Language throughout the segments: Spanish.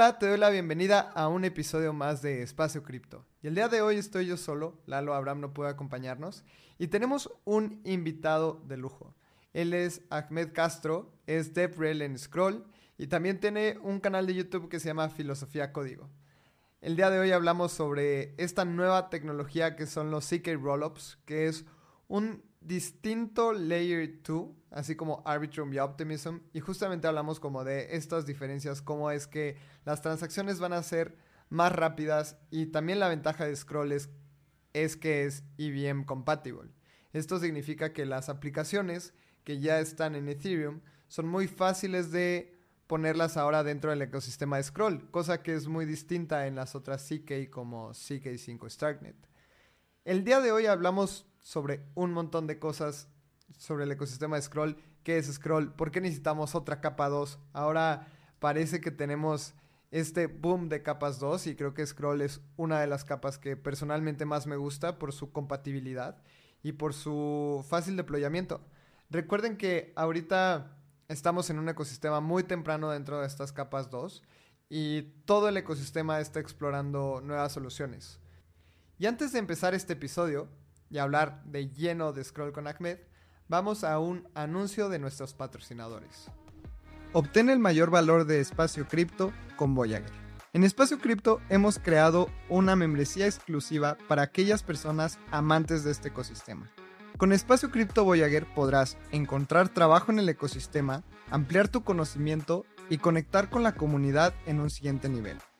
Hola, te doy la bienvenida a un episodio más de Espacio Cripto. Y el día de hoy estoy yo solo, Lalo Abraham no puede acompañarnos, y tenemos un invitado de lujo. Él es Ahmed Castro, es DevRel en Scroll y también tiene un canal de YouTube que se llama Filosofía Código. El día de hoy hablamos sobre esta nueva tecnología que son los CK Rollups, que es un distinto Layer 2, así como Arbitrum y Optimism, y justamente hablamos como de estas diferencias, cómo es que las transacciones van a ser más rápidas y también la ventaja de Scroll es, que es EVM compatible. Esto significa que las aplicaciones que ya están en Ethereum son muy fáciles de ponerlas ahora dentro del ecosistema de Scroll, cosa que es muy distinta en las otras CK como CK5 Starknet. El día de hoy hablamos sobre un montón de cosas sobre el ecosistema de Scroll. ¿Qué es Scroll? ¿Por qué necesitamos otra capa 2? Ahora parece que tenemos este boom de capas 2 y creo que Scroll es una de las capas que personalmente más me gusta por su compatibilidad y por su fácil deployamiento. Recuerden que ahorita estamos en un ecosistema muy temprano dentro de estas capas 2 y todo el ecosistema está explorando nuevas soluciones. Y antes de empezar este episodio, y hablar de lleno de Scroll con Ahmed, vamos a un anuncio de nuestros patrocinadores. Obtén el mayor valor de espacio cripto con Voyager. En Espacio Cripto hemos creado una membresía exclusiva para aquellas personas amantes de este ecosistema. Con Espacio Cripto Voyager podrás encontrar trabajo en el ecosistema, ampliar tu conocimiento y conectar con la comunidad en un siguiente nivel.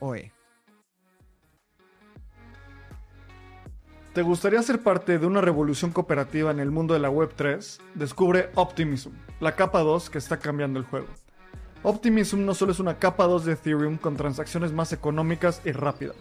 OE. ¿Te gustaría ser parte de una revolución cooperativa en el mundo de la Web3? Descubre Optimism, la capa 2 que está cambiando el juego. Optimism no solo es una capa 2 de Ethereum con transacciones más económicas y rápidas.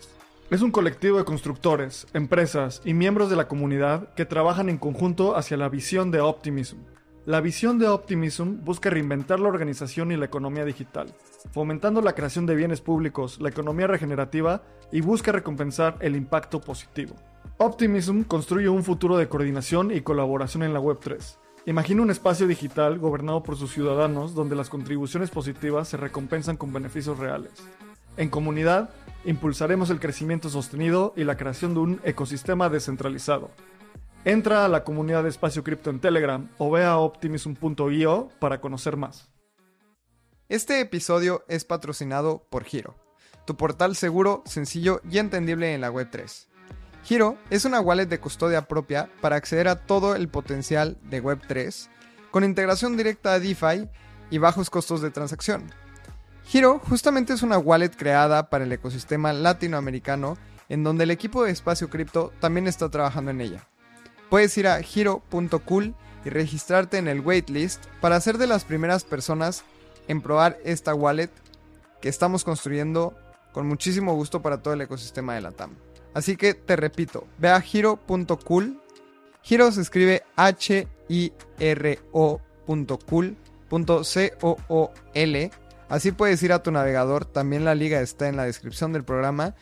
Es un colectivo de constructores, empresas y miembros de la comunidad que trabajan en conjunto hacia la visión de Optimism. La visión de Optimism busca reinventar la organización y la economía digital, fomentando la creación de bienes públicos, la economía regenerativa y busca recompensar el impacto positivo. Optimism construye un futuro de coordinación y colaboración en la Web3. Imagina un espacio digital gobernado por sus ciudadanos donde las contribuciones positivas se recompensan con beneficios reales. En comunidad, impulsaremos el crecimiento sostenido y la creación de un ecosistema descentralizado. Entra a la comunidad de Espacio Cripto en Telegram o ve a optimism.io para conocer más. Este episodio es patrocinado por Giro, tu portal seguro, sencillo y entendible en la Web3. Giro es una wallet de custodia propia para acceder a todo el potencial de Web3, con integración directa a DeFi y bajos costos de transacción. Giro justamente es una wallet creada para el ecosistema latinoamericano en donde el equipo de Espacio Cripto también está trabajando en ella. Puedes ir a giro.cool y registrarte en el waitlist para ser de las primeras personas en probar esta wallet que estamos construyendo con muchísimo gusto para todo el ecosistema de la TAM. Así que te repito, ve a hiro.cool. Hiro se escribe H-I-R-O.cool.c-o-o-l. Así puedes ir a tu navegador, también la liga está en la descripción del programa.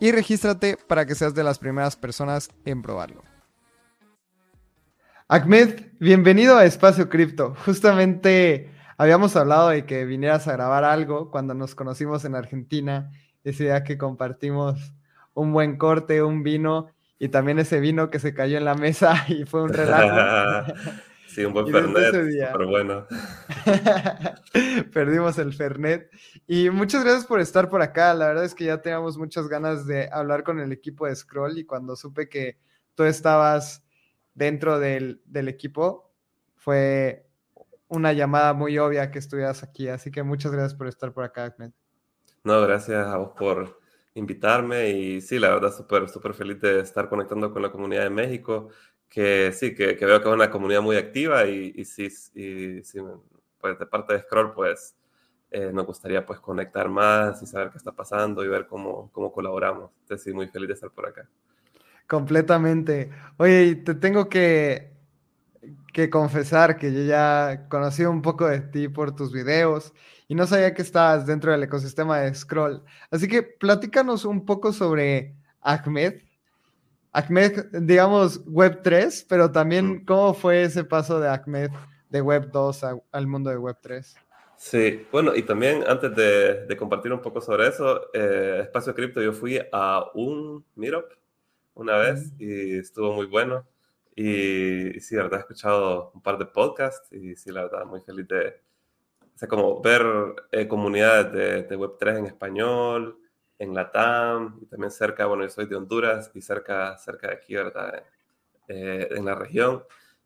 Y regístrate para que seas de las primeras personas en probarlo. Ahmed, bienvenido a Espacio Cripto. Justamente habíamos hablado de que vinieras a grabar algo cuando nos conocimos en Argentina, ese día que compartimos un buen corte, un vino, y también ese vino que se cayó en la mesa y fue un relajo. sí, un buen Fernet, pero bueno. Perdimos el Fernet. Y muchas gracias por estar por acá. La verdad es que ya teníamos muchas ganas de hablar con el equipo de Scroll y cuando supe que tú estabas dentro del, del equipo, fue una llamada muy obvia que estuvieras aquí. Así que muchas gracias por estar por acá, Ahmed. No, gracias a vos por invitarme y sí, la verdad, súper, súper feliz de estar conectando con la comunidad de México, que sí, que, que veo que es una comunidad muy activa y, y sí, y, sí, pues de parte de Scroll, pues eh, nos gustaría pues conectar más y saber qué está pasando y ver cómo, cómo colaboramos. Entonces sí, muy feliz de estar por acá. Completamente. Oye, te tengo que, que confesar que yo ya conocí un poco de ti por tus videos y no sabía que estabas dentro del ecosistema de Scroll. Así que platícanos un poco sobre Ahmed. Ahmed, digamos, Web 3, pero también cómo fue ese paso de Ahmed de Web 2 al mundo de Web 3. Sí, bueno, y también antes de, compartir un poco sobre eso, eh, Espacio Cripto, yo fui a un meetup una vez y estuvo muy bueno. Y, sí, la verdad, he escuchado un par de podcasts y sí, la verdad, muy feliz de, sea, como ver eh, comunidades de, Web3 en español, en Latam, y también cerca, bueno, yo soy de Honduras y cerca, cerca de aquí, ¿verdad? Eh, en la región.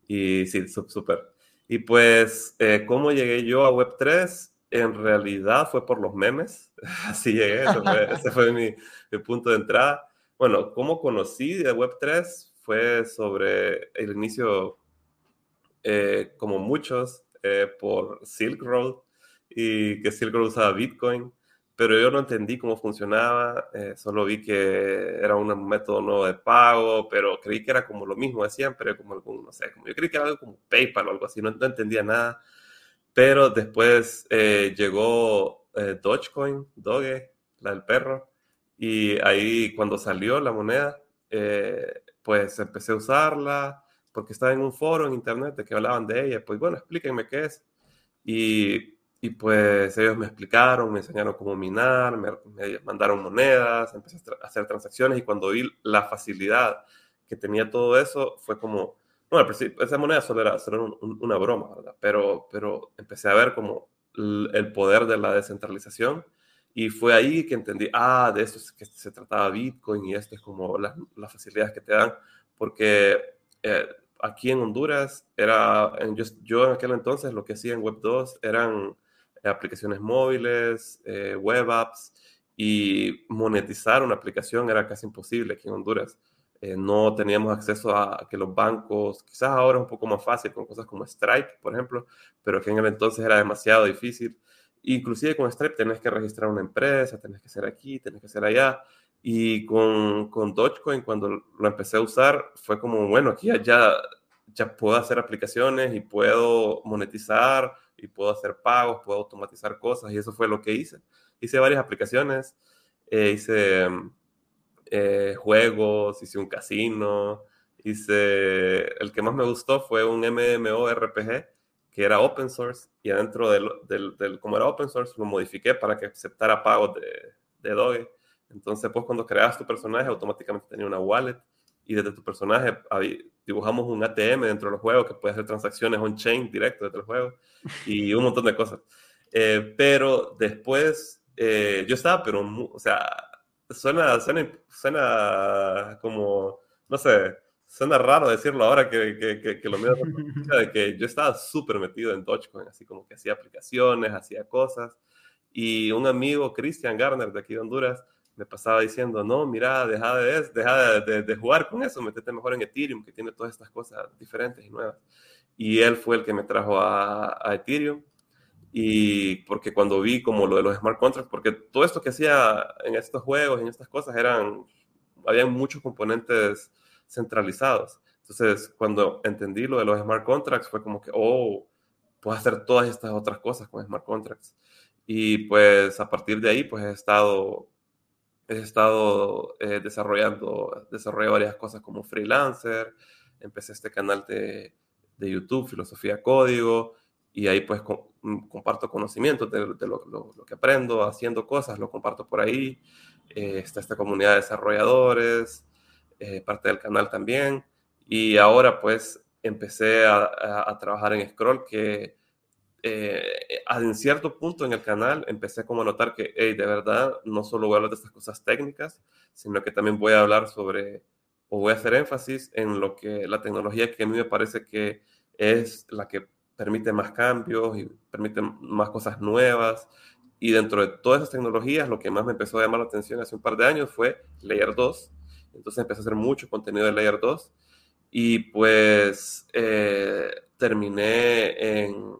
Y sí, súper. Y pues, eh, ¿cómo llegué yo a Web3? En realidad fue por los memes. Así llegué, ese fue, mi, mi, punto de entrada. Bueno, ¿cómo conocí de Web3? Fue sobre el inicio, como muchos, por Silk Road y que Silk Road usaba Bitcoin, pero yo no entendí cómo funcionaba, eh, solo vi que era un método nuevo de pago, pero creí que era como lo mismo de siempre, como algún, no sé, como yo creí que era algo como PayPal o algo así, no, entendía nada, pero después eh, llegó eh, Dogecoin, Doge, la del perro, y ahí cuando salió la moneda, pues empecé a usarla, porque estaba en un foro en internet que hablaban de ella, pues bueno, explíquenme qué es. Y y pues ellos me explicaron, me enseñaron cómo minar, me, mandaron monedas, empecé a hacer transacciones y cuando vi la facilidad que tenía todo eso, fue como, bueno, esa moneda solo era, solo una broma, ¿verdad? Pero, pero empecé a ver como el poder de la descentralización y fue ahí que entendí, ah, de esto es que se trataba Bitcoin y esto es como las, facilidades que te dan, porque eh, aquí en Honduras era, yo, yo, en aquel entonces lo que hacía en Web 2 eran aplicaciones móviles, eh, web apps, y monetizar una aplicación era casi imposible aquí en Honduras. Eh, no teníamos acceso a, que los bancos, quizás ahora es un poco más fácil con cosas como Stripe, por ejemplo, pero que en el entonces era demasiado difícil. Inclusive con Stripe tenés que registrar una empresa, tenés que ser aquí, tenés que ser allá. Y con, con Dogecoin, cuando lo empecé a usar, fue como, bueno, aquí ya, ya puedo hacer aplicaciones y puedo monetizar y puedo hacer pagos, puedo automatizar cosas y eso fue lo que hice. Hice varias aplicaciones, eh, hice eh, juegos, hice un casino, hice, el que más me gustó fue un MMORPG que era open source y adentro del, del, del, como era open source lo modifiqué para que aceptara pagos de, de Doge. Entonces, pues cuando creas tu personaje automáticamente tenía una wallet y desde tu personaje dibujamos un ATM dentro del juego que puede hacer transacciones on-chain directo dentro del juego y un montón de cosas. Eh, pero después eh, yo estaba, pero, o sea, suena, suena, suena como, no sé, suena raro decirlo ahora que, que, que, lo mío de que yo estaba súper metido en Dogecoin, así como que hacía aplicaciones, hacía cosas. Y un amigo, Christian Garner, de aquí de Honduras, me pasaba diciendo, no, mira, deja de, deja de, de, jugar con eso, metete mejor en Ethereum, que tiene todas estas cosas diferentes y nuevas. Y él fue el que me trajo a, a Ethereum. Y porque cuando vi como lo de los smart contracts, porque todo esto que hacía en estos juegos, en estas cosas, eran, habían muchos componentes centralizados. Entonces, cuando entendí lo de los smart contracts, fue como que, oh, puedo hacer todas estas otras cosas con smart contracts. Y pues a partir de ahí, pues he estado he estado eh, desarrollando, desarrollé varias cosas como freelancer, empecé este canal de, de YouTube, Filosofía Código, y ahí pues mm, comparto conocimientos de, lo, que aprendo, haciendo cosas, lo comparto por ahí. Eh, está esta comunidad de desarrolladores, eh, parte del canal también. Y ahora pues empecé a, trabajar en Scroll, que eh, en cierto punto en el canal empecé como a notar que, hey, de verdad, no solo voy a hablar de estas cosas técnicas, sino que también voy a hablar sobre, o voy a hacer énfasis en lo que la tecnología que a mí me parece que es la que permite más cambios y permite más cosas nuevas. Y dentro de todas esas tecnologías, lo que más me empezó a llamar la atención hace un par de años fue Layer 2. Entonces empecé a hacer mucho contenido de Layer 2 y pues eh, terminé en,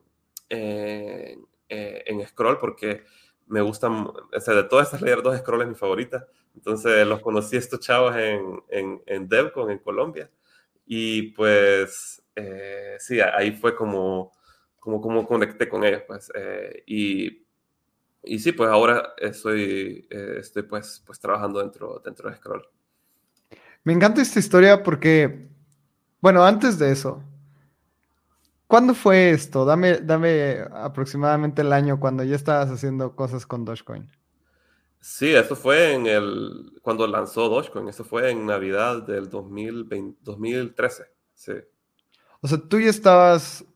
en, eh, en, Scroll porque me gustan, o sea, de todas estas Layer 2, Scroll es mi favorita. Entonces los conocí estos chavos en, en, en DevCon en Colombia y pues eh, sí, ahí fue como, como, como conecté con ellos, pues. Eh, y, y sí, pues ahora estoy, eh, estoy pues, pues trabajando dentro, dentro de Scroll. Me encanta esta historia porque, bueno, antes de eso, ¿cuándo fue esto? Dame, dame aproximadamente el año cuando ya estabas haciendo cosas con Dogecoin. Sí, eso fue en el, cuando lanzó Dogecoin, eso fue en Navidad del 2020, 2013, sí. O sea, tú ya estabas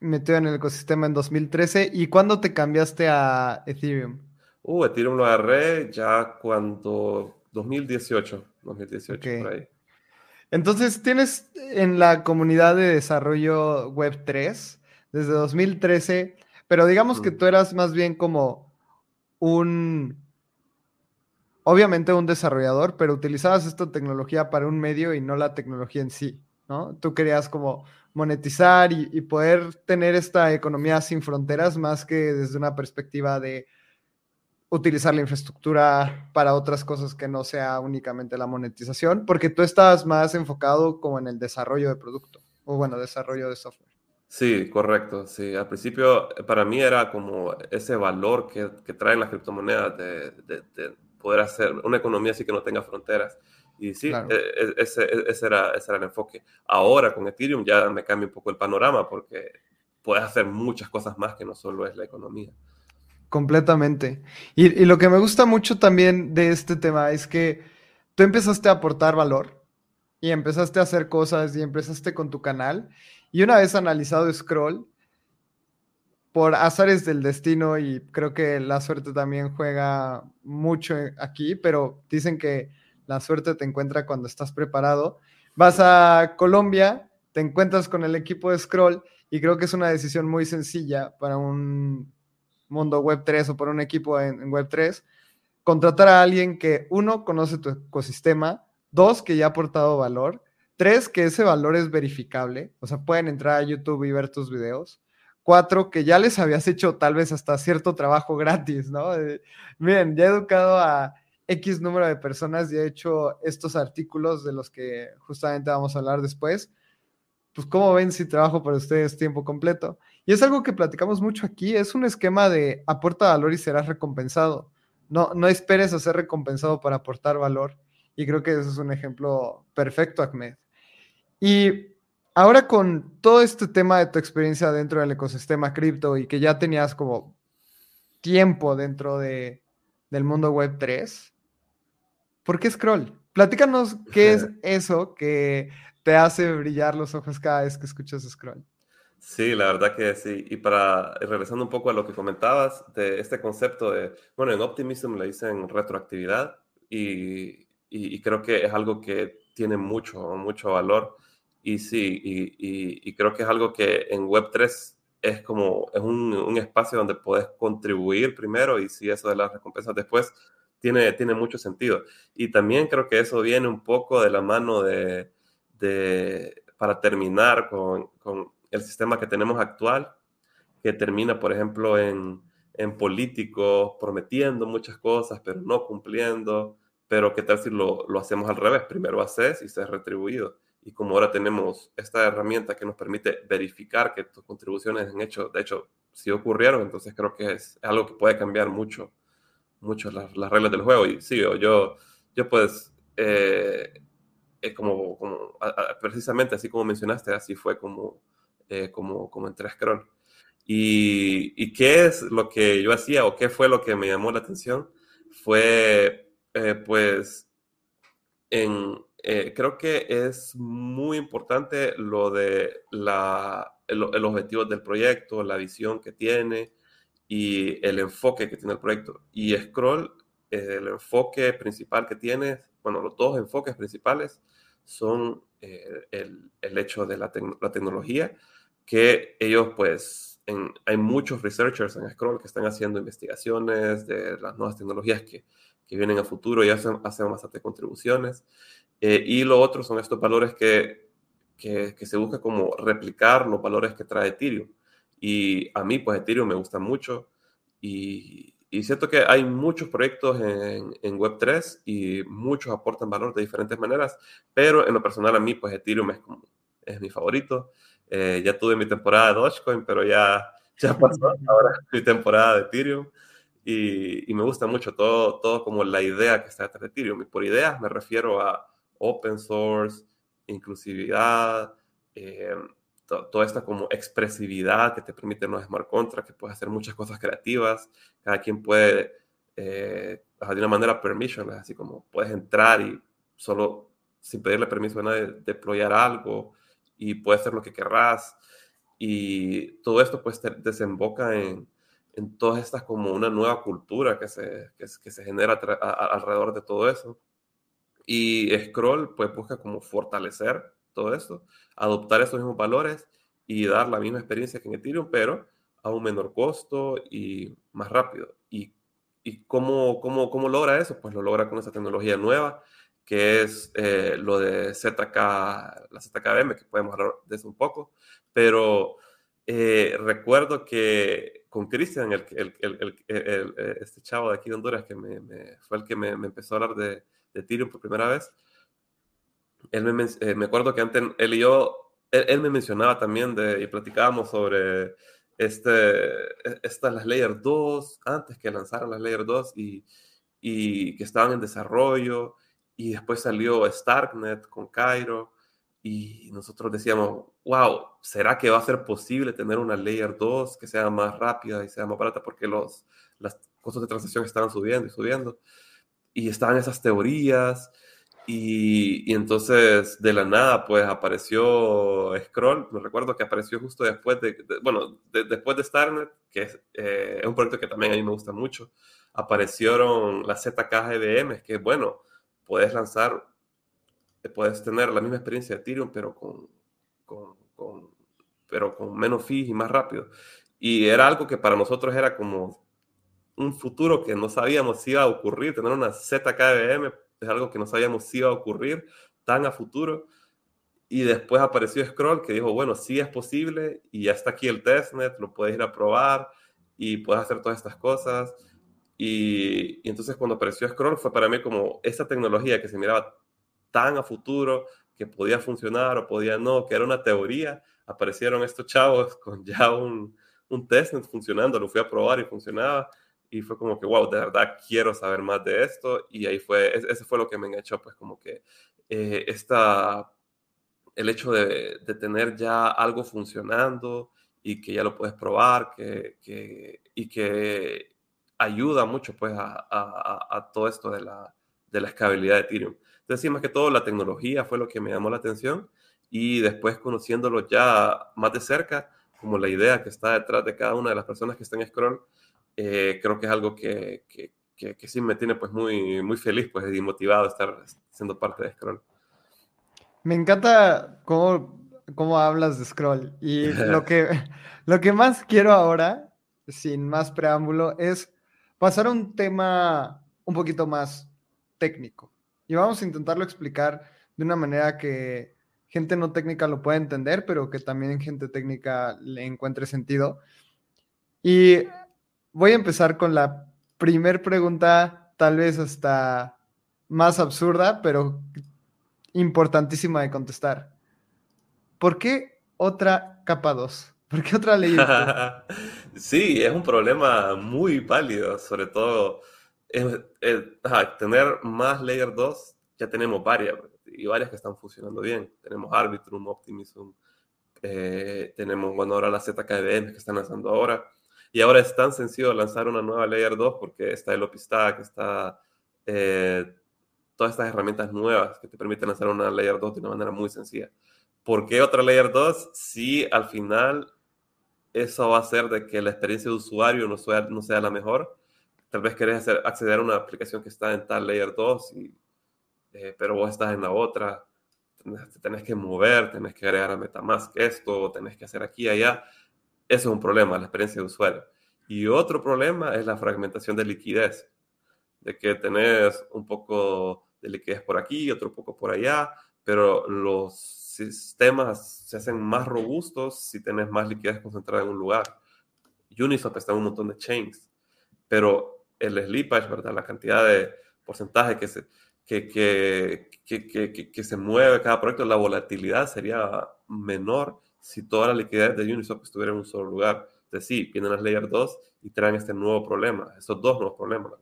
metido en el ecosistema en 2013 y ¿cuándo te cambiaste a Ethereum? Uh, Ethereum lo agarré ya cuando 2018, 2018 por ahí. Entonces, tienes en la comunidad de desarrollo web 3 desde 2013, pero digamos que tú eras más bien como un, obviamente un desarrollador, pero utilizabas esta tecnología para un medio y no la tecnología en sí, ¿no? Tú querías como monetizar y, poder tener esta economía sin fronteras más que desde una perspectiva de utilizar la infraestructura para otras cosas que no sea únicamente la monetización, porque tú estás más enfocado como en el desarrollo de producto o bueno, desarrollo de software. Sí, correcto. Sí, al principio para mí era como ese valor que, que traen las criptomonedas de, de, poder hacer una economía así que no tenga fronteras. Y sí, e, e, ese, e, ese, era, ese era el enfoque. Ahora con Ethereum ya me cambia un poco el panorama porque puedes hacer muchas cosas más que no solo es la economía. Completamente. Y, lo que me gusta mucho también de este tema es que tú empezaste a aportar valor y empezaste a hacer cosas y empezaste con tu canal. Y una vez analizado Scroll, por azares del destino y creo que la suerte también juega mucho aquí, pero dicen que la suerte te encuentra cuando estás preparado. Vas a Colombia, te encuentras con el equipo de Scroll y creo que es una decisión muy sencilla para un mundo web 3 o para un equipo en, web 3. Contratar a alguien que, uno, conoce tu ecosistema, dos, que ya ha aportado valor, tres, que ese valor es verificable, o sea, pueden entrar a YouTube y ver tus videos. Cuatro, que ya les habías hecho tal vez hasta cierto trabajo gratis, ¿no? miren, ya he educado a X número de personas y he hecho estos artículos de los que justamente vamos a hablar después. Pues, ¿cómo ven si trabajo para ustedes tiempo completo? Y es algo que platicamos mucho aquí, es un esquema de aporta valor y serás recompensado. No, no esperes a ser recompensado para aportar valor. Y creo que eso es un ejemplo perfecto, Ahmed. Y ahora con todo este tema de tu experiencia dentro del ecosistema cripto y que ya tenías como tiempo dentro de, del mundo web 3, ¿Por qué scroll? Platícanos qué es eso que te hace brillar los ojos cada vez que escuchas scroll. Sí, la verdad que sí. Y para regresando un poco a lo que comentabas de este concepto de, bueno, en Optimism le dicen retroactividad y, y, creo que es algo que tiene mucho, mucho valor. Y sí, y, y creo que es algo que en Web3 es como, es un, un espacio donde puedes contribuir primero y si eso de las recompensas después, tiene, tiene mucho sentido. Y también creo que eso viene un poco de la mano de, de para terminar con, con, el sistema que tenemos actual, que termina, por ejemplo, en, en políticos prometiendo muchas cosas, pero no cumpliendo. Pero qué tal si lo, lo hacemos al revés, primero haces y seas retribuido. Y como ahora tenemos esta herramienta que nos permite verificar que tus contribuciones en hecho, de hecho, sí ocurrieron, entonces creo que es algo que puede cambiar mucho mucho las, reglas del juego. Y sí, yo, yo pues, eh, como, como precisamente así como mencionaste, así fue como, eh, como, entré a Scroll. Y, qué es lo que yo hacía o qué fue lo que me llamó la atención? Fue, eh, pues, en, eh, creo que es muy importante lo de la, el, objetivo del proyecto, la visión que tiene y el enfoque que tiene el proyecto. Y Scroll, el enfoque principal que tiene, bueno, los dos enfoques principales son eh, el, el, hecho de la, la, tecnología, que ellos pues, hay muchos researchers en Scroll que están haciendo investigaciones de las nuevas tecnologías que, que vienen a futuro y hacen, hacen bastante contribuciones. Eh, y lo otro son estos valores que, que, se busca como replicar los valores que trae Ethereum. Y a mí, pues Ethereum me gusta mucho y, y siento que hay muchos proyectos en, en, Web3 y muchos aportan valor de diferentes maneras, pero en lo personal a mí, pues Ethereum es, es mi favorito. Eh, ya tuve mi temporada de Dogecoin, pero ya, ya pasó ahora mi temporada de Ethereum. Y, y, me gusta mucho todo, todo como la idea que está detrás de Ethereum. Y por ideas me refiero a open source, inclusividad, eh, toda esta como expresividad que te permite los smart contracts, que puedes hacer muchas cosas creativas, cada quien puede, eh, de una manera permission, así como puedes entrar y solo sin pedirle permiso a nadie deployar algo y puedes hacer lo que querrás y todo esto pues desemboca en, en todas estas como una nueva cultura que se, que, se genera alrededor de todo eso. Y Scroll pues busca como fortalecer todo esto, adoptar esos mismos valores y dar la misma experiencia que en Ethereum, pero a un menor costo y más rápido. ¿Y, y cómo, cómo, cómo logra eso? Pues lo logra con esa tecnología nueva, que es eh, lo de ZK, la ZKM, que podemos hablar de eso un poco, pero eh, recuerdo que con Cristian, el, el, el, este chavo de aquí de Honduras, que fue el que me, me empezó a hablar de, de Ethereum por primera vez, él me, eh, me acuerdo que antes él y yo, él, me mencionaba también de, y platicábamos sobre este, e, estas las Layer 2, antes que lanzaran las Layer 2 y, y que estaban en desarrollo, y después salió Starknet con Cairo, y nosotros decíamos, wow, ¿será que va a ser posible tener una Layer 2 que sea más rápida y sea más barata? Porque los las costos de transacción estaban subiendo y subiendo y estaban esas teorías. Y, y, entonces de la nada pues apareció Scroll, me recuerdo que apareció justo después de, bueno, después de Starnet, que es, eh, es, un proyecto que también a mí me gusta mucho, aparecieron las ZKGBM, que bueno, puedes lanzar, puedes tener la misma experiencia de Ethereum, pero con, con, con, pero con menos fees y más rápido. Y era algo que para nosotros era como un futuro que no sabíamos si iba a ocurrir, tener una ZKBM es algo que no sabíamos si iba a ocurrir tan a futuro. Y después apareció Scroll que dijo, bueno, sí es posible y ya está aquí el testnet, lo puedes ir a probar y puedes hacer todas estas cosas. Y, entonces cuando apareció Scroll fue para mí como esa tecnología que se miraba tan a futuro, que podía funcionar o podía no, que era una teoría, aparecieron estos chavos con ya un, un testnet funcionando, lo fui a probar y funcionaba y fue como que, wow, de verdad quiero saber más de esto y ahí fue, ese fue lo que me enganchó, pues como que eh, esta, el hecho de, de, tener ya algo funcionando y que ya lo puedes probar que, que, y que ayuda mucho pues a, a, a, todo esto de la, de la escalabilidad de Ethereum. Entonces, más que todo, la tecnología fue lo que me llamó la atención y después conociéndolo ya más de cerca, como la idea que está detrás de cada una de las personas que están en Scroll, eh, creo que es algo que, que, que, sí me tiene pues muy, muy feliz pues, y motivado estar siendo parte de Scroll. Me encanta cómo, cómo hablas de Scroll y lo que, lo que más quiero ahora, sin más preámbulo, es pasar a un tema un poquito más técnico. Y vamos a intentarlo explicar de una manera que gente no técnica lo pueda entender, pero que también gente técnica le encuentre sentido. Y voy a empezar con la primer pregunta, tal vez hasta más absurda, pero importantísima de contestar. ¿Por qué otra capa 2? ¿Por qué otra ley? sí, es un problema muy válido, sobre todo tener más layer 2, ya tenemos varias, y varias que están funcionando bien. Tenemos Arbitrum, Optimism, eh, tenemos, bueno, ahora las ZKDM que están lanzando ahora. Y ahora es tan sencillo lanzar una nueva Layer 2 porque está el OpenStack, está, eh, todas estas herramientas nuevas que te permiten hacer una layer 2 de una manera muy sencilla. ¿Por qué otra layer 2? Si al final eso va a hacer de que la experiencia de usuario no sea, no sea la mejor. Tal vez querés hacer, acceder a una aplicación que está en tal layer 2, y, eh, pero vos estás en la otra. Tenés, tenés que mover, tenés que agregar a Metamask esto, tenés que hacer aquí y allá. Eso es un problema, la experiencia de usuario. Y otro problema es la fragmentación de liquidez, de que tenés un poco de liquidez por aquí, otro poco por allá, pero los sistemas se hacen más robustos si tienes más liquidez concentrada en un lugar. Uniswap está en un montón de chains, pero el slippage, ¿verdad? La cantidad de porcentaje que se, que, que, que, que, se mueve cada proyecto, la volatilidad sería menor si toda la liquidez de Uniswap estuviera en un solo lugar. Entonces sí, vienen las Layer 2 y traen este nuevo problema, estos dos nuevos problemas.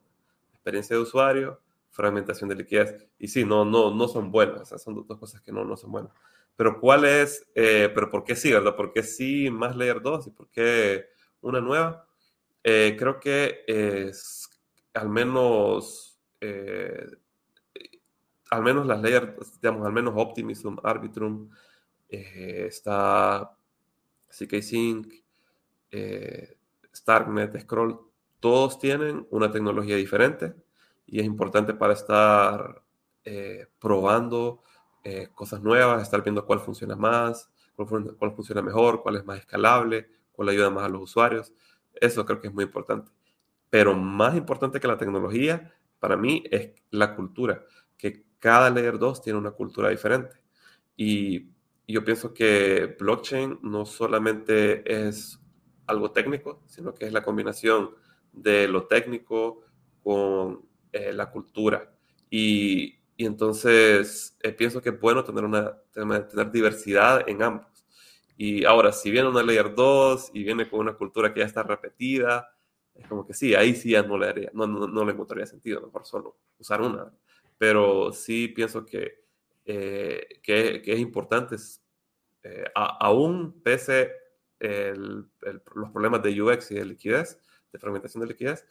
Experiencia de usuario, fragmentación de liquidez. Y sí, no, no, no son buenas, son dos cosas que no, no son buenas. Pero ¿cuál es, eh, pero por qué sí, verdad? ¿Por qué sí más Layer 2 y por qué una nueva? Eh, creo que es al menos, eh, al menos las layers, digamos, al menos Optimism, Arbitrum, está CK Sync, Starknet, Scroll, todos tienen una tecnología diferente y es importante para estar probando eh, cosas nuevas, estar viendo cuál funciona más, cuál, funciona mejor, cuál es más escalable, cuál ayuda más a los usuarios. Eso creo que es muy importante. Pero más importante que la tecnología, para mí, es la cultura, que cada Layer 2 tiene una cultura diferente. Y yo pienso que blockchain no solamente es algo técnico, sino que es la combinación de lo técnico con eh, la cultura. Y y entonces eh, pienso que es bueno tener, una, tener diversidad en ambos. Y ahora, si viene una Layer 2 y viene con una cultura que ya está repetida, es como que sí, ahí sí ya no le, haría, no, no, le encontraría sentido, mejor solo usar una. Pero sí pienso que, eh, que, es importante, eh, aún pese los problemas de UX y de liquidez, de fragmentación de liquidez,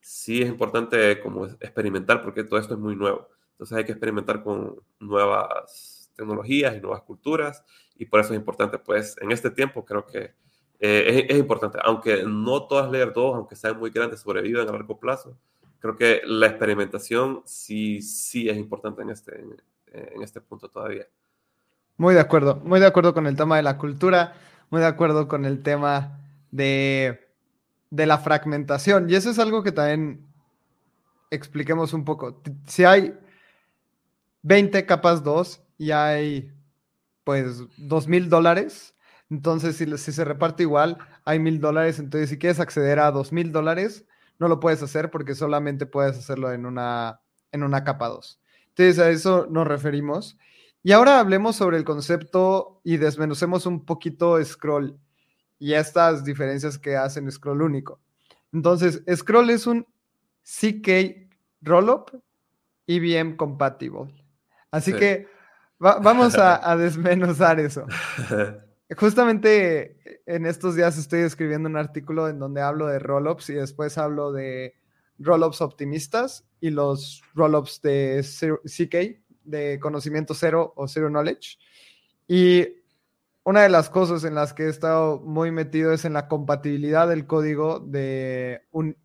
sí es importante como experimentar porque todo esto es muy nuevo. Entonces hay que experimentar con nuevas tecnologías y nuevas culturas y por eso es importante, pues en este tiempo creo que eh, es, importante, aunque no todas Layer 2, aunque sean muy grandes, sobrevivan a largo plazo, creo que la experimentación sí, sí es importante en este, este punto todavía. Muy de acuerdo, muy de acuerdo con el tema de la cultura, muy de acuerdo con el tema de, de la fragmentación. Y eso es algo que también expliquemos un poco. Si hay 20 capas 2 y hay pues dos mil dólares. Entonces, si, se reparte igual, hay mil dólares. Entonces, si quieres acceder a dos mil dólares, no lo puedes hacer porque solamente puedes hacerlo en una, en una capa 2. Entonces, a eso nos referimos. Y ahora hablemos sobre el concepto y desmenucemos un poquito Scroll y estas diferencias que hacen Scroll único. Entonces, Scroll es un CK Rollup EVM compatible. Así que vamos a, desmenuzar eso. Justamente en estos días estoy escribiendo un artículo en donde hablo de rollups y después hablo de rollups optimistas y los rollups de CK, de conocimiento cero o zero knowledge. Y una de las cosas en las que he estado muy metido es en la compatibilidad del código de un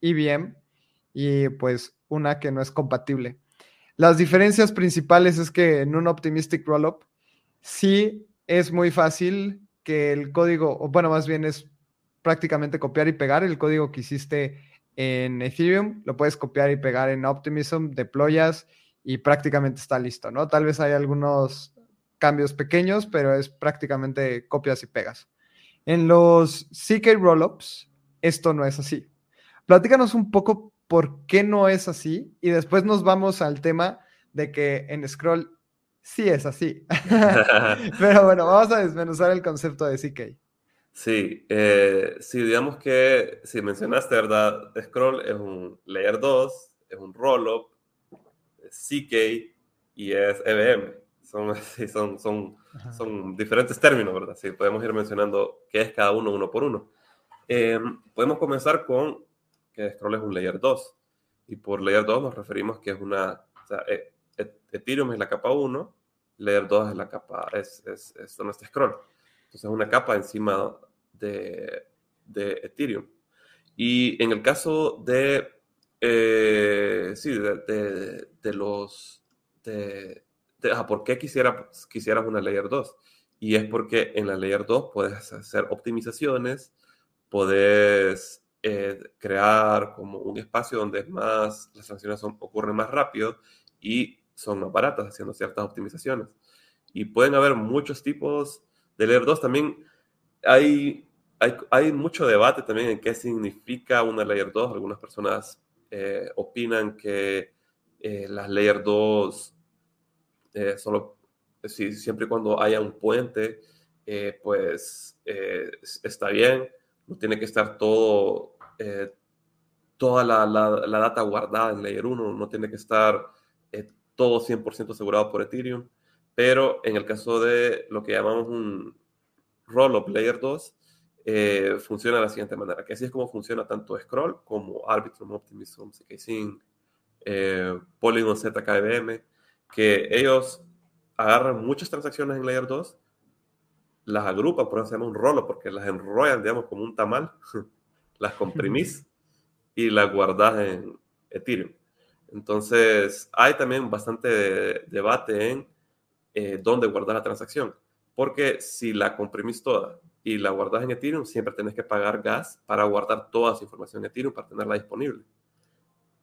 EVM y pues una que no es compatible. Las diferencias principales es que en un Optimistic Rollup sí es muy fácil que el código, o bueno, más bien es prácticamente copiar y pegar el código que hiciste en Ethereum, lo puedes copiar y pegar en Optimism, deployas y prácticamente está listo, ¿no? Tal vez hay algunos cambios pequeños, pero es prácticamente copias y pegas. En los CK Rollups, esto no es así. Platícanos un poco por qué no es así y después nos vamos al tema de que en Scroll sí es así. Pero bueno, vamos a desmenuzar el concepto de CK. Sí, eh, sí, digamos que si mencionaste, ¿verdad? Scroll es un Layer 2, es un Rollup, CK y es EVM. Son, son, son, son diferentes términos, ¿verdad? Sí, podemos ir mencionando qué es cada uno uno por uno. Eh, podemos comenzar con que Scroll es un Layer 2. Y por Layer 2 nos referimos que es una sea, e- e- Ethereum es la capa 1, Layer 2 es la capa, es, es, es donde está Scroll. Entonces, es una capa encima de, de Ethereum. Y en el caso de, eh, sí, de, de- de los, de, ah, ¿por qué quisiera, quisieras una Layer 2? Y es porque en la Layer 2 puedes hacer optimizaciones, puedes eh, crear como un espacio donde más, las transacciones son- ocurren más rápido y son más baratas haciendo ciertas optimizaciones. Y pueden haber muchos tipos de Layer 2. También hay, hay, hay mucho debate también en qué significa una Layer 2. Algunas personas eh, opinan que eh, las Layer 2 eh, solo, si, siempre y cuando haya un puente, eh, pues eh, es- está bien. No tiene que estar todo, eh, toda la, la- la data guardada en Layer 1, no tiene que estar eh, todo 100% asegurado por Ethereum. Pero en el caso de lo que llamamos un roll-up Layer 2, eh, funciona de la siguiente manera, que así es como funciona tanto Scroll como Arbitrum, Optimism, CKSync, eh, Polygon ZKBM, que ellos agarran muchas transacciones en Layer 2, las agrupan, por eso se llama un rollo, porque las enrollan, digamos, como un tamal, las comprimís y las guardas en Ethereum. Entonces, hay también bastante de- debate en eh, dónde guardar la transacción, porque si la comprimís toda y la guardas en Ethereum, siempre tenés que pagar gas para guardar toda esa información en Ethereum para tenerla disponible.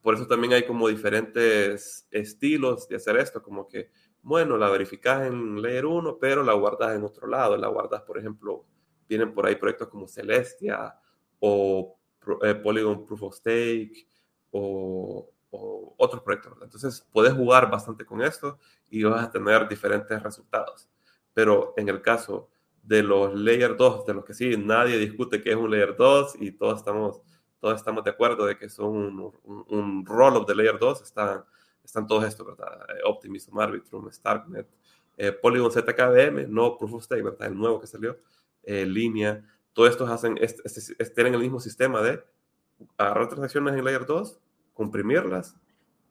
Por eso también hay como diferentes estilos de hacer esto, como que, bueno, la verificas en Layer 1, pero la guardas en otro lado. La guardas, por ejemplo, vienen por ahí proyectos como Celestia o eh, Polygon Proof of Stake o, o otros proyectos. ¿verdad? Entonces, puedes jugar bastante con esto y vas a tener diferentes resultados. Pero en el caso de los Layer 2, de los que sí, nadie discute que es un Layer 2 y todos estamos todos estamos de acuerdo de que son un, un, un roll-up de Layer 2, están, están todos estos, ¿verdad? Eh, Optimism, Arbitrum, Starknet, eh, Polygon ZKBM, no Proof of Stake, ¿verdad? El nuevo que salió, eh, Línea, todos estos hacen, este, este- este- tienen el mismo sistema de agarrar transacciones en Layer 2, comprimirlas,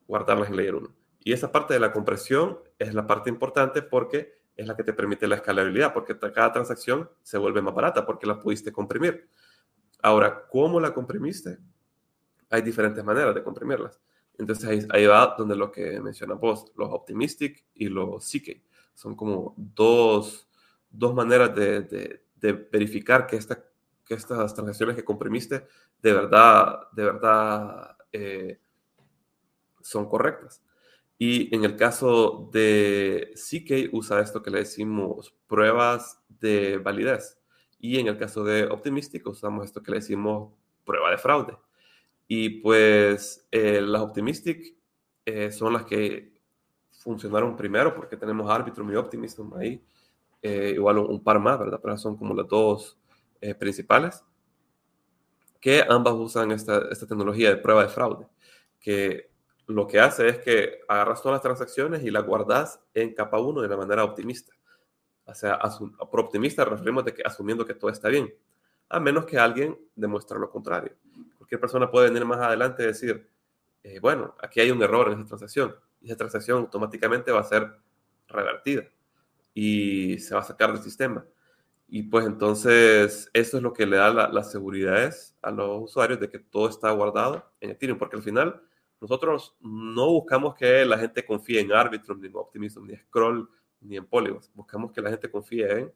guardarlas en Layer 1. Y esa parte de la compresión es la parte importante porque es la que te permite la escalabilidad, porque cada transacción se vuelve más barata porque la pudiste comprimir. Ahora, ¿cómo la comprimiste? Hay diferentes maneras de comprimirlas. Entonces ahí, ahí va donde lo que mencionas vos, los optimistic y los CK. Son como dos, dos maneras de- de verificar que, esta, que estas transacciones que comprimiste de verdad, de verdad eh, son correctas. Y en el caso de CK usa esto que le decimos pruebas de validez. Y en el caso de Optimistic usamos esto que le decimos prueba de fraude. Y pues eh, las Optimistic eh, son las que funcionaron primero porque tenemos Arbitrum y Optimism ahí. Eh, igual un, par más, ¿verdad? Pero son como las dos eh, principales. Que ambas usan esta, esta tecnología de prueba de fraude. Que lo que hace es que agarras todas las transacciones y las guardas en capa 1 de la manera optimista. O sea, por optimista referimos de que asumiendo que todo está bien, a menos que alguien demuestre lo contrario. Cualquier persona puede venir más adelante y decir, eh, bueno, aquí hay un error en esa transacción, y esa transacción automáticamente va a ser revertida y se va a sacar del sistema. Y pues entonces eso es lo que le da la, las seguridades a los usuarios de que todo está guardado en Ethereum, porque al final nosotros no buscamos que la gente confíe en Arbitrum, ni en Optimism, ni en Scroll, ni en Polygon. Buscamos que la gente confíe en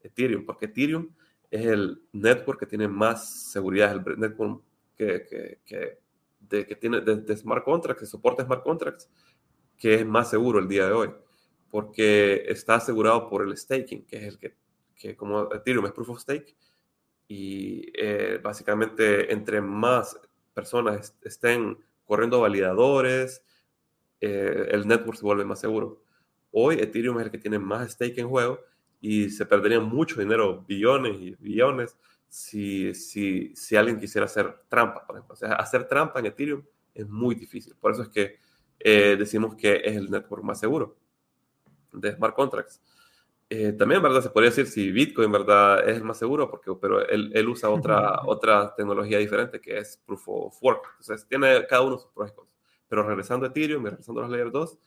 Ethereum, porque Ethereum es el network que tiene más seguridad, es el network que, que, que tiene de, de, smart contracts, que soporta smart contracts, que es más seguro el día de hoy, porque está asegurado por el staking, que es el que, que como Ethereum es proof of stake, y eh, básicamente entre más personas est estén corriendo validadores, eh, el network se vuelve más seguro. Hoy Ethereum es el que tiene más stake en juego y se perdería mucho dinero, billones y billones, si, si, si alguien quisiera hacer trampa, por ejemplo. O sea, hacer trampa en Ethereum es muy difícil. Por eso es que eh, decimos que es el network más seguro de smart contracts. Eh, también, ¿verdad? Se podría decir si Bitcoin, ¿verdad? Es el más seguro, porque, pero él, él usa otra, otra tecnología diferente que es Proof of Work. Entonces, tiene cada uno sus pros y contras. Pero regresando a Ethereum y regresando a los Layer 2,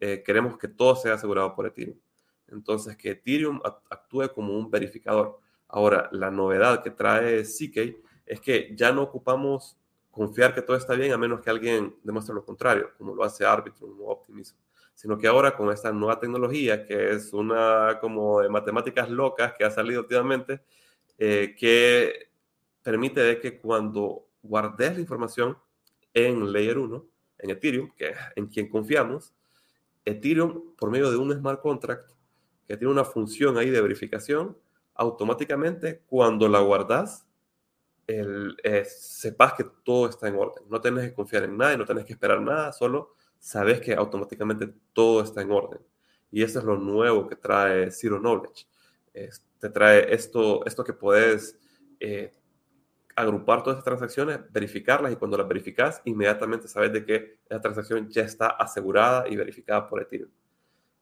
eh, queremos que todo sea asegurado por Ethereum. Entonces, que Ethereum actúe como un verificador. Ahora, la novedad que trae CK es que ya no ocupamos confiar que todo está bien a menos que alguien demuestre lo contrario, como lo hace Arbitrum o Optimism, sino que ahora con esta nueva tecnología, que es una como de matemáticas locas que ha salido últimamente, eh, que permite que cuando guardes la información en Layer 1, en Ethereum, que es en quien confiamos, Ethereum, por medio de un smart contract, que tiene una función ahí de verificación, automáticamente cuando la guardas, el, eh, sepas que todo está en orden. No tienes que confiar en nada y no tienes que esperar nada, solo sabes que automáticamente todo está en orden. Y eso es lo nuevo que trae Zero Knowledge. te trae esto, esto que puedes eh, agrupar todas esas transacciones, verificarlas y cuando las verificas, inmediatamente sabes de que esa transacción ya está asegurada y verificada por Ethereum.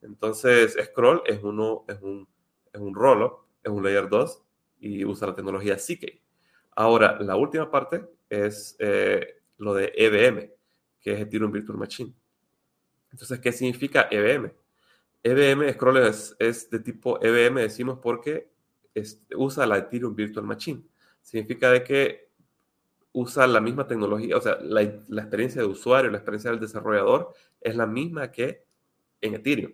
Entonces, Scroll es, uno, es un, es un rollup, es un layer 2 y usa la tecnología CK. Ahora, la última parte es eh, lo de EVM, que es Ethereum Virtual Machine. Entonces, ¿qué significa EVM? EVM, Scroll es, es de tipo EVM, decimos porque usa la Ethereum Virtual Machine. Significa de que usa la misma tecnología, o sea, la, la experiencia de usuario, la experiencia del desarrollador es la misma que en Ethereum.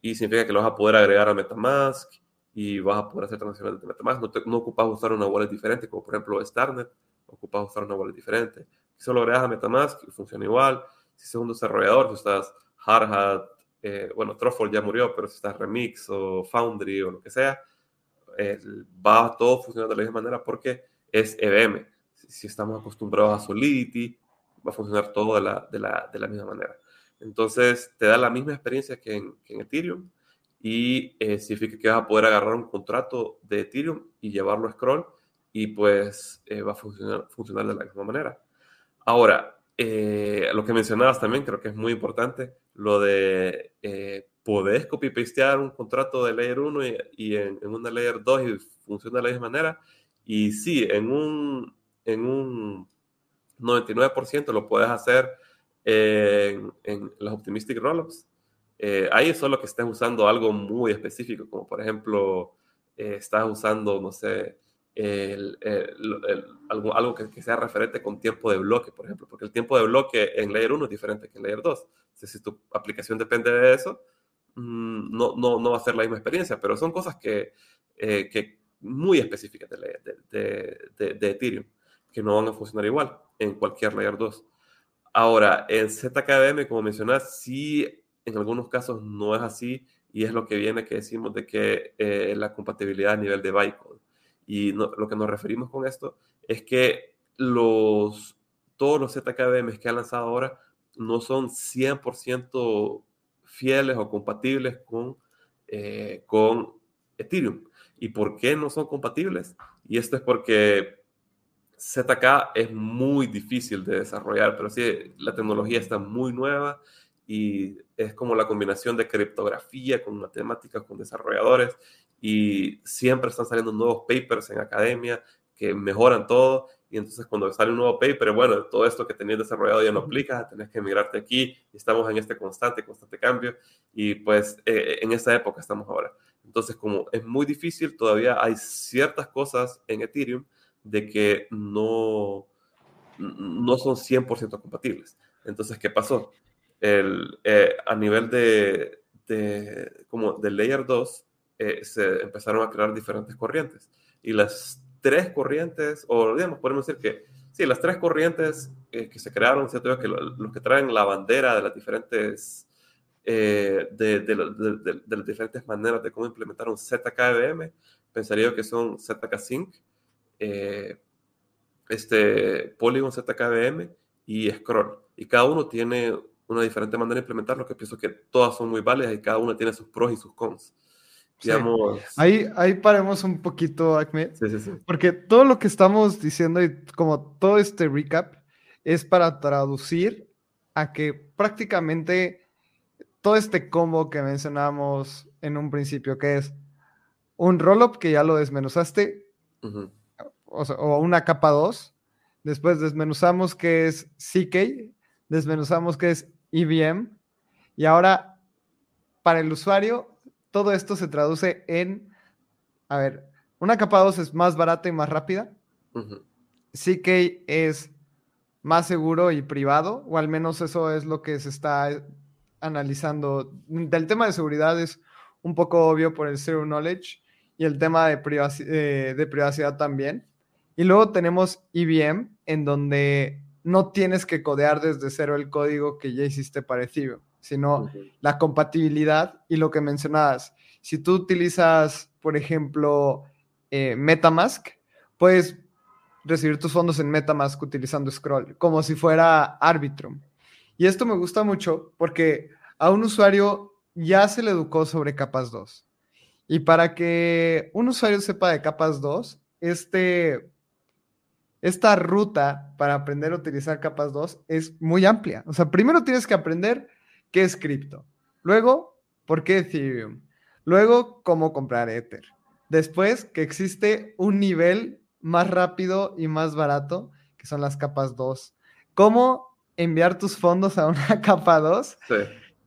Y significa que lo vas a poder agregar a Metamask, y vas a poder hacer transacciones de Metamask. No, no ocupas usar una wallet diferente, como por ejemplo Starnet, ocupas usar una wallet diferente. Si solo agregas a Metamask funciona igual. Si sos un desarrollador, si estás Hardhat, eh, bueno, Truffle ya murió, pero si estás Remix o Foundry o lo que sea, eh, va todo funcionando de la misma manera porque es EVM. Si, estamos acostumbrados a Solidity, va a funcionar todo de la, de la, de la misma manera. Entonces, te da la misma experiencia que en, que en Ethereum, y eh, significa que vas a poder agarrar un contrato de Ethereum y llevarlo a Scroll y pues eh, va a funcionar, funcionar de la misma manera. Ahora, eh, lo que mencionabas también creo que es muy importante, lo de eh, podés copy-pastear un contrato de Layer 1 y, en, una Layer 2 y funciona de la misma manera. Y sí, en un, en un 99% lo puedes hacer en, en los Optimistic Rollups eh, ahí es solo que estés usando algo muy específico, como por ejemplo, eh, estás usando, no sé, algo, algo que, sea referente con tiempo de bloque, por ejemplo, porque el tiempo de bloque en Layer 1 es diferente que en Layer 2. si tu aplicación depende de eso, mm, no, no, no va a ser la misma experiencia, pero son cosas que, eh, que muy específicas de, de, de, Ethereum, que no van a funcionar igual en cualquier Layer 2. Ahora, en ZKBM, como mencionas, sí en algunos casos no es así y es lo que viene que decimos de que eh, la compatibilidad a nivel de bytecode. Y lo que nos referimos con esto es que los, todos los ZKBMs que han lanzado ahora no son 100% fieles o compatibles con, eh, con Ethereum. ¿Y por qué no son compatibles? Y esto es porque ZK es muy difícil de desarrollar, pero sí, la tecnología está muy nueva y es como la combinación de criptografía con matemáticas, con desarrolladores y siempre están saliendo nuevos papers en academia que mejoran todo y entonces cuando sale un nuevo paper, bueno, todo esto que tenías desarrollado ya no aplica, tenés que migrarte aquí estamos en este constante, constante cambio y pues eh, en esa época estamos ahora. Entonces como es muy difícil, todavía hay ciertas cosas en Ethereum de que no, no son 100% compatibles. Entonces, ¿qué pasó? el, eh, a nivel de, de, como de Layer 2, eh, se empezaron a crear diferentes corrientes. Y las tres corrientes, o digamos, podemos decir que, sí, las tres corrientes eh, que se crearon, ¿cierto? Que los que traen la bandera de las diferentes, de, de, las diferentes maneras de cómo implementar un ZKVM, pensaría que son ZK Sync, este Polygon ZKVM y Scroll. Y cada uno tiene una diferente manera de implementarlo, que pienso que todas son muy válidas y cada una tiene sus pros y sus cons. Digamos... Ahí, ahí paremos un poquito, Ahmed, porque todo lo que estamos diciendo y como todo este recap es para traducir a que prácticamente todo este combo que mencionamos en un principio, que es un rollup que ya lo desmenuzaste, o, o, una capa 2, después desmenuzamos que es CK, desmenuzamos qué es EVM y ahora para el usuario todo esto se traduce en, a ver, una capa 2 es más barata y más rápida. Ujú. CK es más seguro y privado, o al menos eso es lo que se está eh, analizando. Del tema de seguridad es un poco obvio por el Zero Knowledge y el tema de, privaci- eh, de privacidad también. Y luego tenemos EVM, en donde no tienes que codear desde cero el código que ya hiciste para Sino Ujú. la compatibilidad y lo que mencionabas. Si tú utilizas, por ejemplo, eh, MetaMask, puedes recibir tus fondos en MetaMask utilizando Scroll, como si fuera Arbitrum. Y esto me gusta mucho porque a un usuario ya se le educó sobre capas 2. Y para que un usuario sepa de capas 2, este, esta ruta para aprender a utilizar capas 2 es muy amplia. O sea, primero tienes que aprender qué es cripto. Luego, por qué Ethereum. Luego, cómo comprar Ether. Después, que existe un nivel más rápido y más barato, que son las capas 2. Cómo enviar tus fondos a una capa 2. Sí.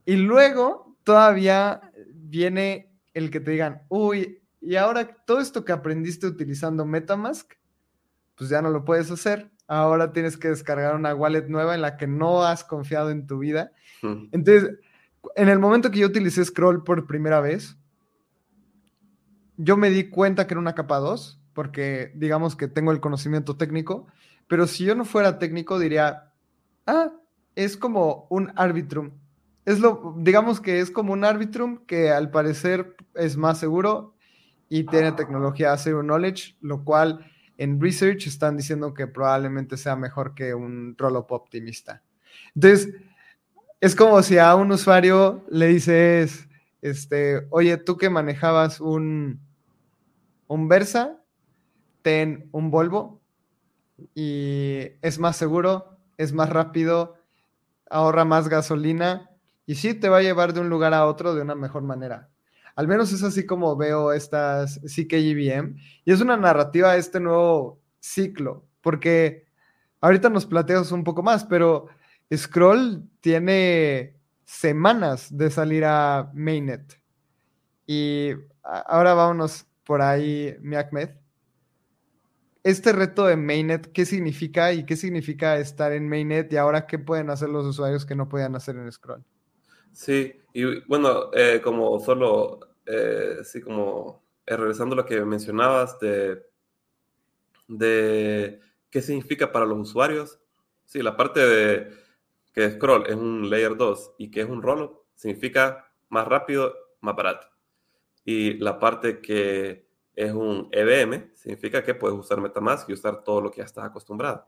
Y luego, todavía viene el que te digan, uy, y ahora todo esto que aprendiste utilizando MetaMask, pues ya no lo puedes hacer. Ahora tienes que descargar una wallet nueva en la que no has confiado en tu vida. Entonces, en el momento que yo utilicé Scroll por primera vez, yo me di cuenta que era una capa 2, porque digamos que tengo el conocimiento técnico, pero si yo no fuera técnico diría, ah, es como un Arbitrum. Es lo, digamos que es como un Arbitrum que al parecer es más seguro y tiene tecnología Zero Knowledge, lo cual en research están diciendo que probablemente sea mejor que un rollup optimista. Entonces, es como si a un usuario le dices, este, oye, tú que manejabas un, un Versa, ten un Volvo y es más seguro, es más rápido, ahorra más gasolina y sí te va a llevar de un lugar a otro de una mejor manera. Al menos es así como veo estas CKIBM y es una narrativa de este nuevo ciclo, porque ahorita nos plateas un poco más, pero Scroll tiene semanas de salir a Mainnet. Y ahora vámonos por ahí, mi Ahmed. Este reto de Mainnet, ¿qué significa y qué significa estar en Mainnet y ahora qué pueden hacer los usuarios que no podían hacer en Scroll? Sí, y bueno, eh, como solo, eh, sí, como eh, regresando a lo que mencionabas de, de qué significa para los usuarios, sí, la parte de que Scroll es un Layer 2 y que es un rollup, significa más rápido, más barato. Y la parte que es un EVM, significa que puedes usar MetaMask y usar todo lo que ya estás acostumbrado.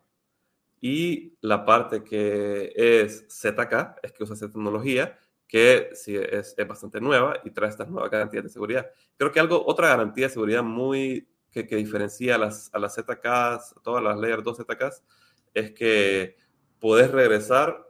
Y la parte que es ZK, es que usa esa tecnología, que sí es, es bastante nueva y trae estas nuevas garantías de seguridad. Creo que algo, otra garantía de seguridad muy que, que diferencia a las, a las ZKs, todas las Layer 2 ZKs, es que podés regresar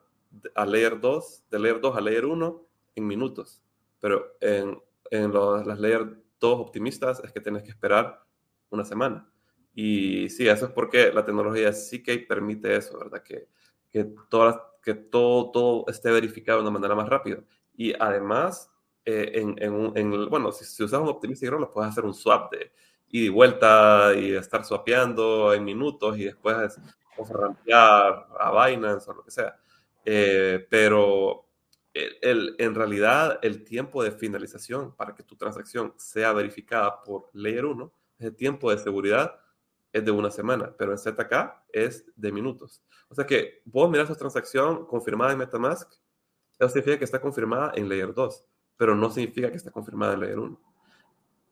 a Layer 2, de Layer 2 a Layer 1 en minutos. Pero en, en las Layer 2 optimistas es que tienes que esperar una semana. Y sí, eso es porque la tecnología CK permite eso, ¿verdad? Que, que, todas, que todo, todo esté verificado de una manera más rápida. Y además, eh, en, en, bueno, si, si usas un optimista y lo puedes hacer un swap de ida y vuelta y estar swapeando en minutos y después rampear a Binance o lo que sea. Eh, pero el- en realidad el tiempo de finalización para que tu transacción sea verificada por Layer 1, ese tiempo de seguridad es de una semana, pero en ZK es de minutos. O sea que vos miras tu transacción confirmada en Metamask, eso significa que está confirmada en Layer 2, pero no significa que está confirmada en Layer 1.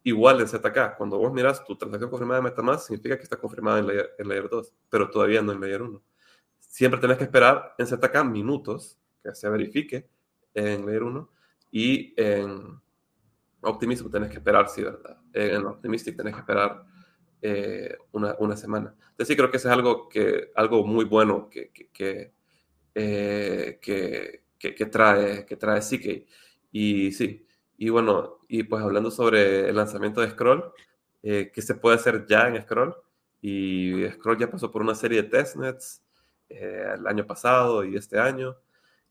Igual en ZK, cuando vos miras tu transacción confirmada en Metamask, significa que está confirmada en Layer, en layer 2, pero todavía no en Layer 1. Siempre tenés que esperar en ZK minutos que se verifique en Layer 1 y en Optimism tenés que esperar, sí, ¿verdad? En Optimistic tenés que esperar eh, una, una, semana. Entonces sí creo que eso es algo, que, algo muy bueno que, que, que, eh, que, que, trae, que trae CK. Y sí, y bueno, y pues hablando sobre el lanzamiento de Scroll, eh, que se puede hacer ya en Scroll, y Scroll ya pasó por una serie de testnets eh, el año pasado y este año,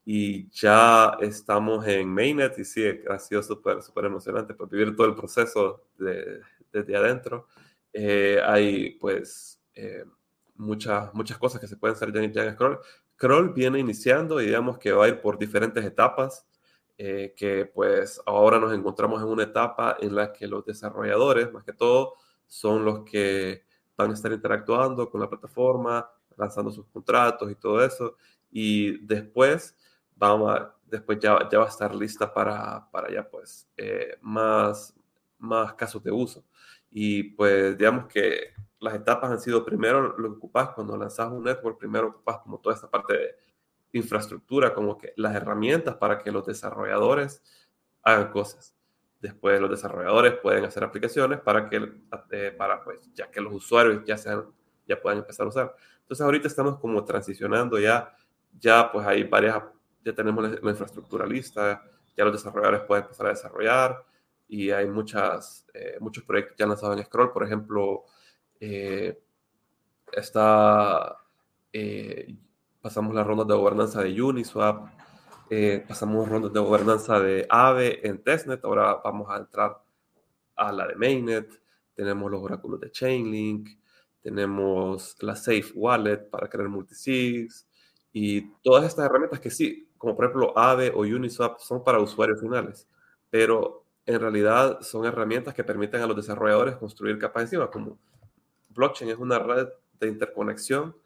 y ya estamos en Mainnet y sí, ha sido súper, súper emocionante pues, vivir todo el proceso de, desde adentro. Eh, hay pues eh, muchas, muchas cosas que se pueden hacer en Scroll. Scroll viene iniciando y digamos que va a ir por diferentes etapas. Eh, que pues ahora nos encontramos en una etapa en la que los desarrolladores, más que todo, son los que van a estar interactuando con la plataforma, lanzando sus contratos y todo eso. Y después, vamos después ya, ya va a estar lista para, para ya pues eh, más, más casos de uso. Y pues digamos que las etapas han sido primero lo que ocupas cuando lanzas un network, primero ocupas como toda esta parte de infraestructura, como que las herramientas para que los desarrolladores hagan cosas. Después los desarrolladores pueden hacer aplicaciones para que, eh, para pues, ya que los usuarios ya, sean, ya puedan empezar a usar. Entonces ahorita estamos como transicionando ya, ya pues hay varias, ya tenemos la, infraestructura lista, ya los desarrolladores pueden empezar a desarrollar y hay muchas, eh, muchos proyectos ya lanzados en Scroll, por ejemplo, eh, está pasamos las rondas de gobernanza de Uniswap, eh, pasamos rondas de gobernanza de AVE en testnet, ahora vamos a entrar a la de mainnet, tenemos los oráculos de Chainlink, tenemos la Safe Wallet para crear multisigs y todas estas herramientas que sí, como por ejemplo AVE o Uniswap son para usuarios finales, pero en realidad son herramientas que permiten a los desarrolladores construir capas encima, como blockchain es una red de interconexión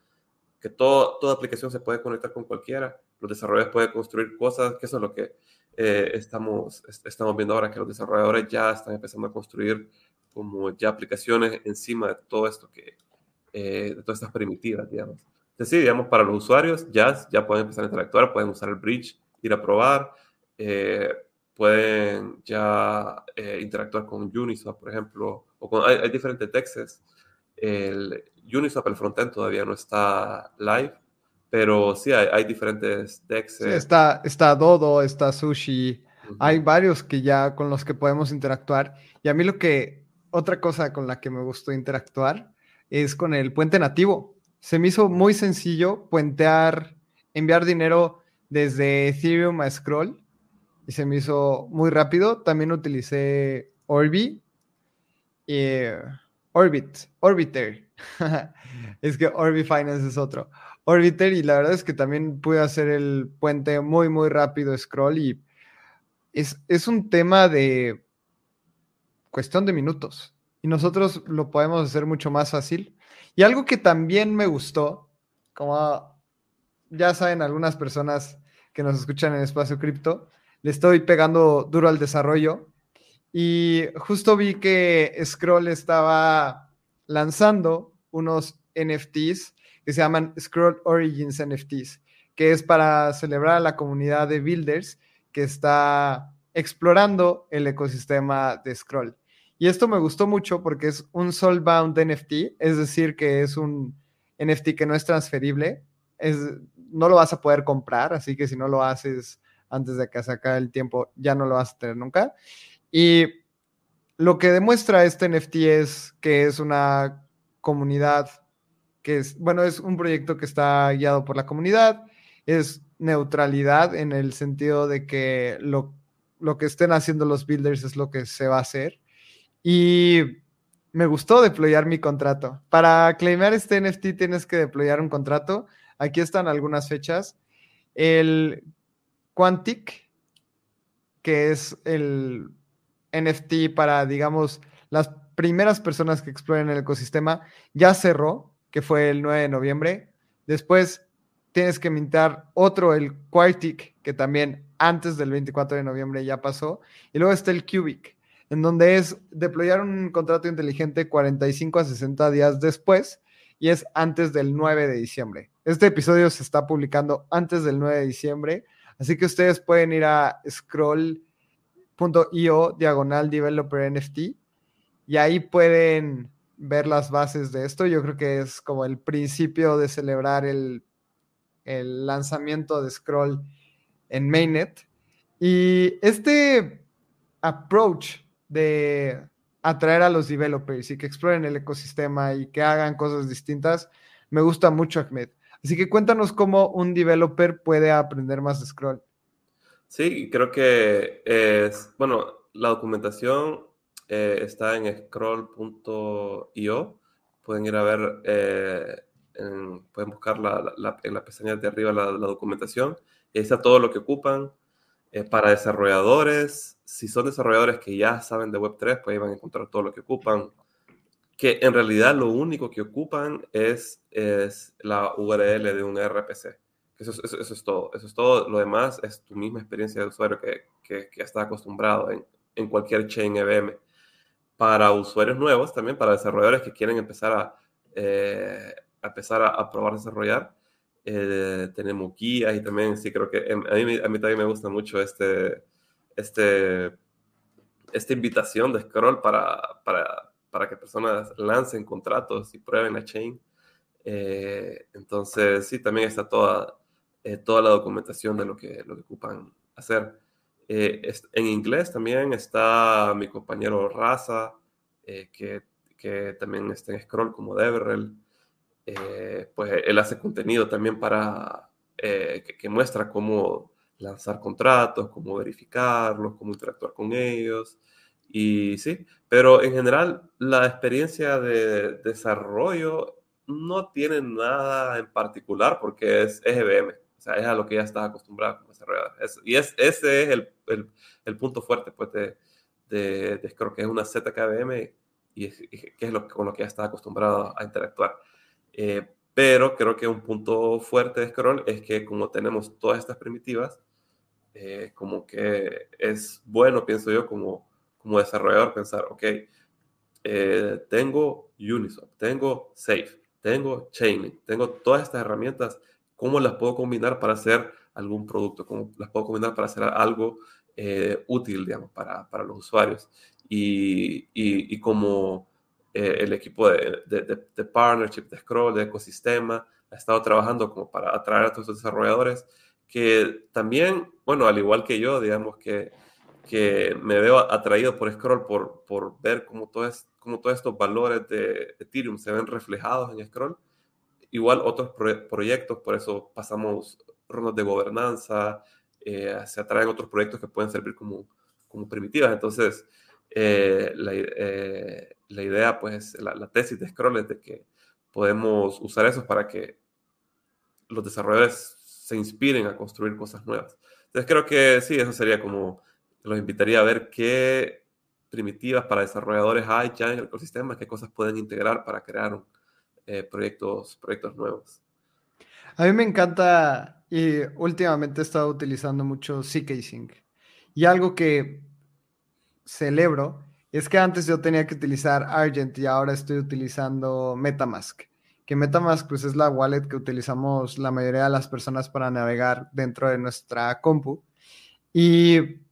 que toda aplicación se puede conectar con cualquiera. Los desarrolladores pueden construir cosas, que eso es lo que eh, estamos, estamos viendo ahora, que los desarrolladores ya están empezando a construir como ya aplicaciones encima de todo esto que, eh, de todas estas primitivas, digamos. Entonces, sí, digamos, para los usuarios ya, ya pueden empezar a interactuar, pueden usar el bridge, ir a probar, eh, pueden ya interactuar con Uniswap, por ejemplo, o con, hay, hay diferentes textos. El, Uniswap, el frontend todavía no está live, pero sí hay, diferentes decks. Sí, está, está Dodo, está Sushi, hay varios que ya con los que podemos interactuar. Y a mí lo que, otra cosa con la que me gustó interactuar es con el puente nativo. Se me hizo muy sencillo puentear, enviar dinero desde Ethereum a Scroll y se me hizo muy rápido. También utilicé Orbi, eh, Orbit, Orbiter es que Orbi Finance es otro. Orbiter, y la verdad es que también pude hacer el puente muy, muy rápido, scroll, y es, es un tema de cuestión de minutos. Y nosotros lo podemos hacer mucho más fácil. Y algo que también me gustó, como ya saben algunas personas que nos escuchan en Espacio Cripto, le estoy pegando duro al desarrollo. Y justo vi que Scroll estaba lanzando unos NFTs que se llaman Scroll Origins NFTs, que es para celebrar a la comunidad de builders que está explorando el ecosistema de Scroll. Y esto me gustó mucho porque es un soulbound NFT, es decir, que es un NFT que no es transferible, es, no lo vas a poder comprar, así que si no lo haces antes de que se acabe el tiempo, ya no lo vas a tener nunca. Y lo que demuestra este NFT es que es una comunidad que es, bueno, es un proyecto que está guiado por la comunidad, es neutralidad en el sentido de que lo, lo que estén haciendo los builders es lo que se va a hacer. Y me gustó deployar mi contrato. Para claimar este NFT tienes que deployar un contrato. Aquí están algunas fechas. El Quantic, que es el NFT para, digamos, las primeras personas que exploren el ecosistema, ya cerró, que fue el 9 de noviembre. Después tienes que mintar otro, el Quartic, que también antes del 24 de noviembre ya pasó. Y luego está el Cubic, en donde es deployar un contrato inteligente 45 a 60 días después y es antes del 9 de diciembre. Este episodio se está publicando antes del 9 de diciembre, así que ustedes pueden ir a Scroll .io diagonal developer NFT y ahí pueden ver las bases de esto. Yo creo que es como el principio de celebrar el, el lanzamiento de Scroll en Mainnet. Y este approach de atraer a los developers y que exploren el ecosistema y que hagan cosas distintas, me gusta mucho, Ahmed. Así que cuéntanos cómo un developer puede aprender más de Scroll. Sí, creo que es, bueno, la documentación eh, está en scroll.io. Pueden ir a ver, eh, pueden buscar en la pestaña de arriba la, documentación. Ahí está todo lo que ocupan. Eh, para desarrolladores, si son desarrolladores que ya saben de Web3, pues ahí van a encontrar todo lo que ocupan. Que en realidad lo único que ocupan es, es la URL de un RPC. Eso, eso, eso, es todo. Eso es todo. Lo demás es tu misma experiencia de usuario que, que, que está acostumbrado en, en cualquier chain EVM. Para usuarios nuevos, también para desarrolladores que quieren empezar a, eh, a empezar a, a, probar desarrollar, eh, tenemos guías y también sí creo que em, a mí, a mí también me gusta mucho este, este, esta invitación de Scroll para, para, para que personas lancen contratos y prueben la chain. Eh, entonces, sí, también está toda, toda la documentación de lo que, lo que ocupan hacer. Eh, en inglés también está mi compañero Raza, eh, que, que, también está en Scroll como Deverell. Eh, pues él hace contenido también para que, muestra cómo lanzar contratos, cómo verificarlos, cómo interactuar con ellos. Y sí, pero en general la experiencia de desarrollo no tiene nada en particular porque es, es EVM sea, es a lo que ya estás acostumbrado como desarrollador. y es, ese es el, el, punto fuerte pues, de, de, creo que es una ZKVM y, que es lo, con lo que ya estás acostumbrado a interactuar. Eh, pero creo que un punto fuerte de Scroll es que como tenemos todas estas primitivas, eh, como que es bueno, pienso yo, como, como desarrollador, pensar, ok, eh, tengo Uniswap, tengo Safe, tengo Chaining, tengo todas estas herramientas cómo las puedo combinar para hacer algún producto, cómo las puedo combinar para hacer algo eh, útil, digamos, para, para, los usuarios. Y, y, y como eh, el equipo de, de, de, partnership, de Scroll, de ecosistema, ha estado trabajando como para atraer a todos los desarrolladores que también, bueno, al igual que yo, digamos que, que me veo atraído por Scroll por, por ver cómo, todo es, cómo todos estos valores de Ethereum se ven reflejados en Scroll igual otros proyectos, por eso pasamos rondas de gobernanza, eh, se atraen otros proyectos que pueden servir como, como primitivas. Entonces, eh, la, eh, la, idea, pues, la, la, tesis de Scroll es de que podemos usar eso para que los desarrolladores se inspiren a construir cosas nuevas. Entonces, creo que sí, eso sería como, los invitaría a ver qué primitivas para desarrolladores hay ya en el ecosistema, qué cosas pueden integrar para crear eh, proyectos, proyectos nuevos. A mí me encanta y últimamente he estado utilizando mucho CK Sync. Y algo que celebro es que antes yo tenía que utilizar Argent y ahora estoy utilizando Metamask. Que Metamask pues, es la wallet que utilizamos la mayoría de las personas para navegar dentro de nuestra compu. Y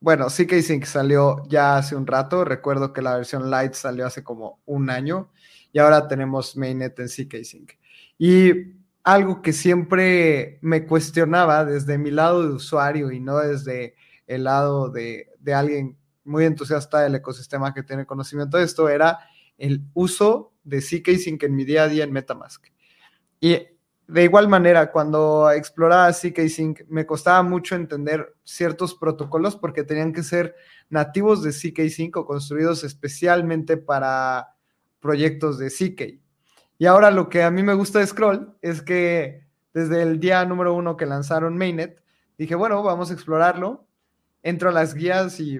bueno, CK Sync salió ya hace un rato. Recuerdo que la versión Lite salió hace como un año y ahora tenemos mainnet en CK-Sync. Y algo que siempre me cuestionaba desde mi lado de usuario y no desde el lado de, de alguien muy entusiasta del ecosistema que tiene conocimiento de esto era el uso de CK-Sync en mi día a día en Metamask. Y de igual manera, cuando exploraba CK-Sync, me costaba mucho entender ciertos protocolos porque tenían que ser nativos de CK-Sync o construidos especialmente para proyectos de CK. Y ahora lo que a mí me gusta de Scroll es que desde el día número uno que lanzaron Mainnet, dije, bueno, vamos a explorarlo. Entro a las guías y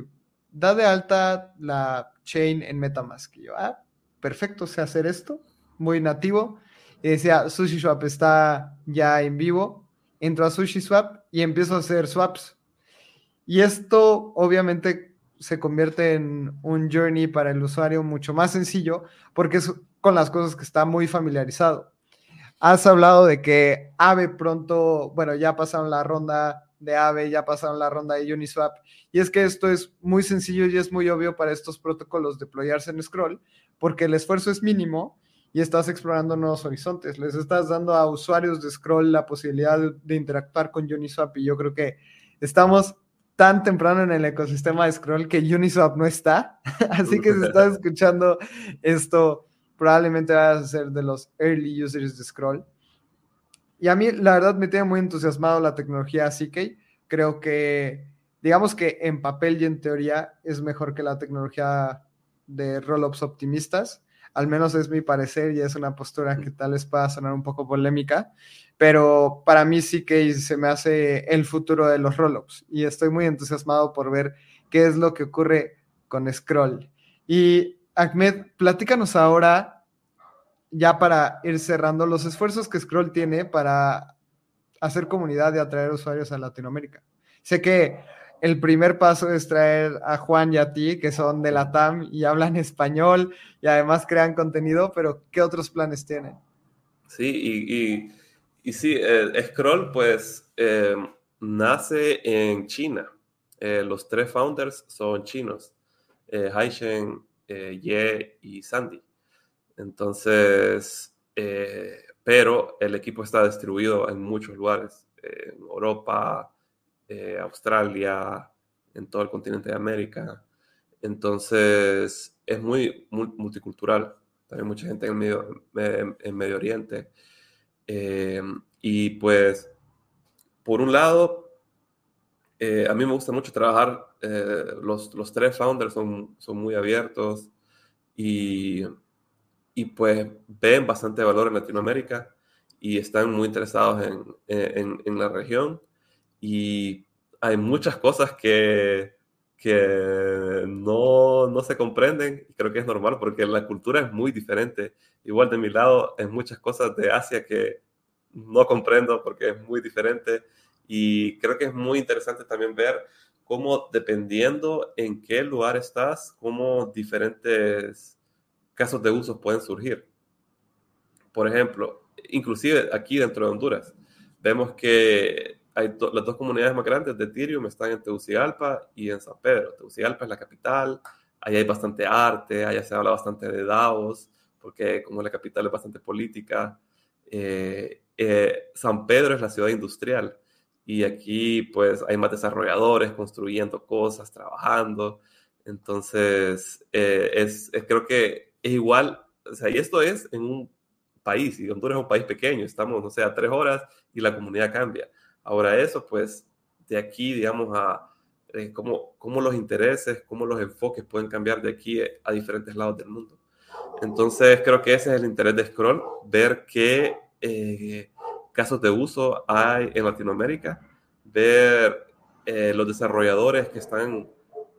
da de alta la chain en Metamask. Y yo, ah, perfecto, sé hacer esto, muy nativo. Y decía, SushiSwap está ya en vivo. Entro a SushiSwap y empiezo a hacer swaps. Y esto obviamente se convierte en un journey para el usuario mucho más sencillo porque es con las cosas que está muy familiarizado. Has hablado de que AVE pronto, bueno, ya pasaron la ronda de AVE, ya pasaron la ronda de Uniswap, y es que esto es muy sencillo y es muy obvio para estos protocolos deployarse en Scroll, porque el esfuerzo es mínimo y estás explorando nuevos horizontes. Les estás dando a usuarios de Scroll la posibilidad de, de interactuar con Uniswap y yo creo que estamos tan temprano en el ecosistema de Scroll que Uniswap no está. Así que si estás escuchando esto, probablemente vas a ser de los early users de Scroll. y a mí la verdad me tiene muy entusiasmado la tecnología CK. Creo que, digamos que en papel y en teoría es mejor que la tecnología de rollups optimistas. Al menos es mi parecer y es una postura que tal vez pueda sonar un poco polémica, pero para mí sí que se me hace el futuro de los rollups y estoy muy entusiasmado por ver qué es lo que ocurre con Scroll. Y Ahmed, platícanos ahora, ya para ir cerrando, los esfuerzos que Scroll tiene para hacer comunidad y atraer usuarios a Latinoamérica. Sé que el primer paso es traer a Juan y a ti, que son de la TAM y hablan español y además crean contenido, pero ¿qué otros planes tienen? Sí, y, sí, Scroll pues eh, nace en China. Eh, los tres founders son chinos, eh, Haishen, eh, Ye y Sandy. Entonces, pero el equipo está distribuido en muchos lugares, en Europa, Australia, en todo el continente de América. Entonces, es muy, multicultural. También mucha gente en Medio, en Medio Oriente. y pues, por un lado, eh, a mí me gusta mucho trabajar, eh, los, los, tres founders son, son muy abiertos y, y, pues ven bastante valor en Latinoamérica y están muy interesados en, en la región y hay muchas cosas que, que no, no, se comprenden y creo que es normal porque la cultura es muy diferente. Igual de mi lado, hay muchas cosas de Asia que no comprendo porque es muy diferente y creo que es muy interesante también ver cómo dependiendo en qué lugar estás, cómo diferentes casos de uso pueden surgir. Por ejemplo, inclusive aquí dentro de Honduras, vemos que hay las dos comunidades más grandes de Ethereum están en Tegucigalpa y en San Pedro. Tegucigalpa es la capital, ahí hay bastante arte, allá se habla bastante de DAOs, porque como la capital es bastante política. Eh, eh, San Pedro es la ciudad industrial y aquí pues hay más desarrolladores construyendo cosas, trabajando. Entonces, eh, es, creo que es igual, o sea, y esto es en un país, y Honduras es un país pequeño, estamos, no sé, a tres horas y la comunidad cambia. Ahora eso, pues, de aquí, digamos, a eh, cómo, cómo, los intereses, cómo los enfoques pueden cambiar de aquí a diferentes lados del mundo. Entonces, creo que ese es el interés de Scroll, ver qué... Eh, casos de uso hay en Latinoamérica, ver eh, los desarrolladores que están,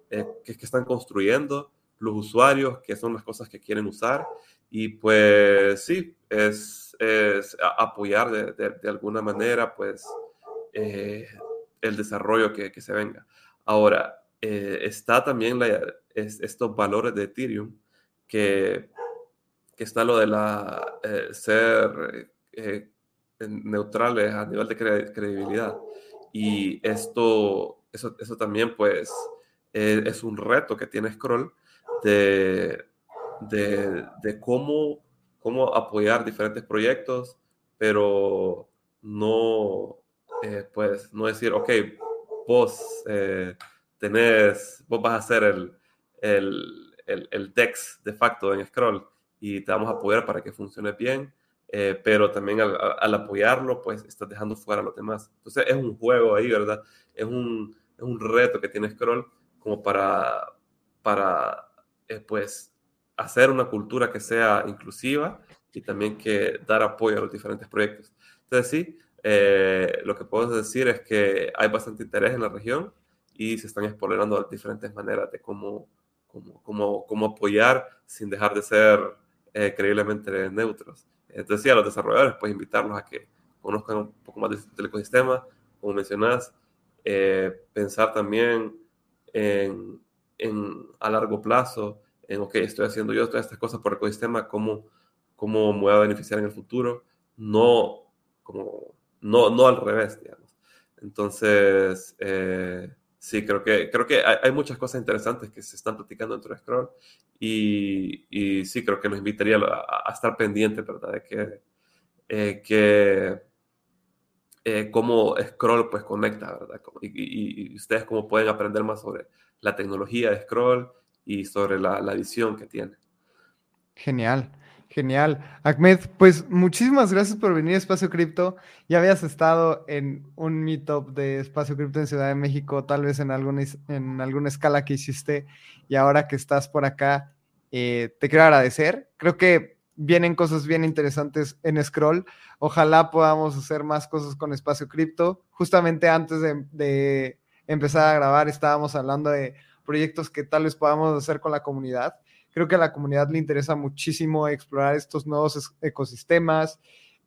eh, que, están construyendo, los usuarios, que son las cosas que quieren usar, y pues sí, es, es apoyar de, de, alguna manera pues eh, el desarrollo que, que, se venga. Ahora, está también la, es, estos valores de Ethereum, que, que está lo de la ser neutrales a nivel de credibilidad. Y esto, eso, eso también pues e, es, un reto que tiene Scroll de, de, de, cómo, cómo apoyar diferentes proyectos, pero no, eh, pues, no decir, ok, vos eh, tenés, vos vas a ser el, el, el, el, DEX de facto en Scroll y te vamos a apoyar para que funcione bien eh, pero también al, apoyarlo, pues estás dejando fuera a los demás. Entonces es un juego ahí, ¿verdad? Es un, es un reto que tiene Scroll como para, para eh, pues, hacer una cultura que sea inclusiva y también que dar apoyo a los diferentes proyectos. Entonces sí, eh, lo que puedo decir es que hay bastante interés en la región y se están explorando diferentes maneras de cómo, cómo, cómo, cómo apoyar sin dejar de ser creíblemente neutros. Entonces, sí, a los desarrolladores, pues invitarlos a que conozcan un poco más del, ecosistema, como mencionas, eh, pensar también en, en, a largo plazo, en, ok, estoy haciendo yo todas estas cosas por el ecosistema, ¿cómo, cómo me voy a beneficiar en el futuro? No, como, no, no al revés, digamos. Entonces, eh, Sí, creo que, creo que hay, muchas cosas interesantes que se están platicando dentro de Scroll y, y sí, creo que nos invitaría a, estar pendientes, ¿verdad? De que, eh, que eh, cómo Scroll pues conecta, ¿verdad? Y, ustedes cómo pueden aprender más sobre la tecnología de Scroll y sobre la visión que tiene. Genial. Genial. Ahmed, pues muchísimas gracias por venir a Espacio Cripto. Ya habías estado en un meetup de Espacio Cripto en Ciudad de México, tal vez en alguna, en alguna escala que hiciste, y ahora que estás por acá, eh, te quiero agradecer. Creo que vienen cosas bien interesantes en Scroll. Ojalá podamos hacer más cosas con Espacio Cripto. Justamente antes de, de empezar a grabar estábamos hablando de proyectos que tal vez podamos hacer con la comunidad. Creo que a la comunidad le interesa muchísimo explorar estos nuevos ecosistemas.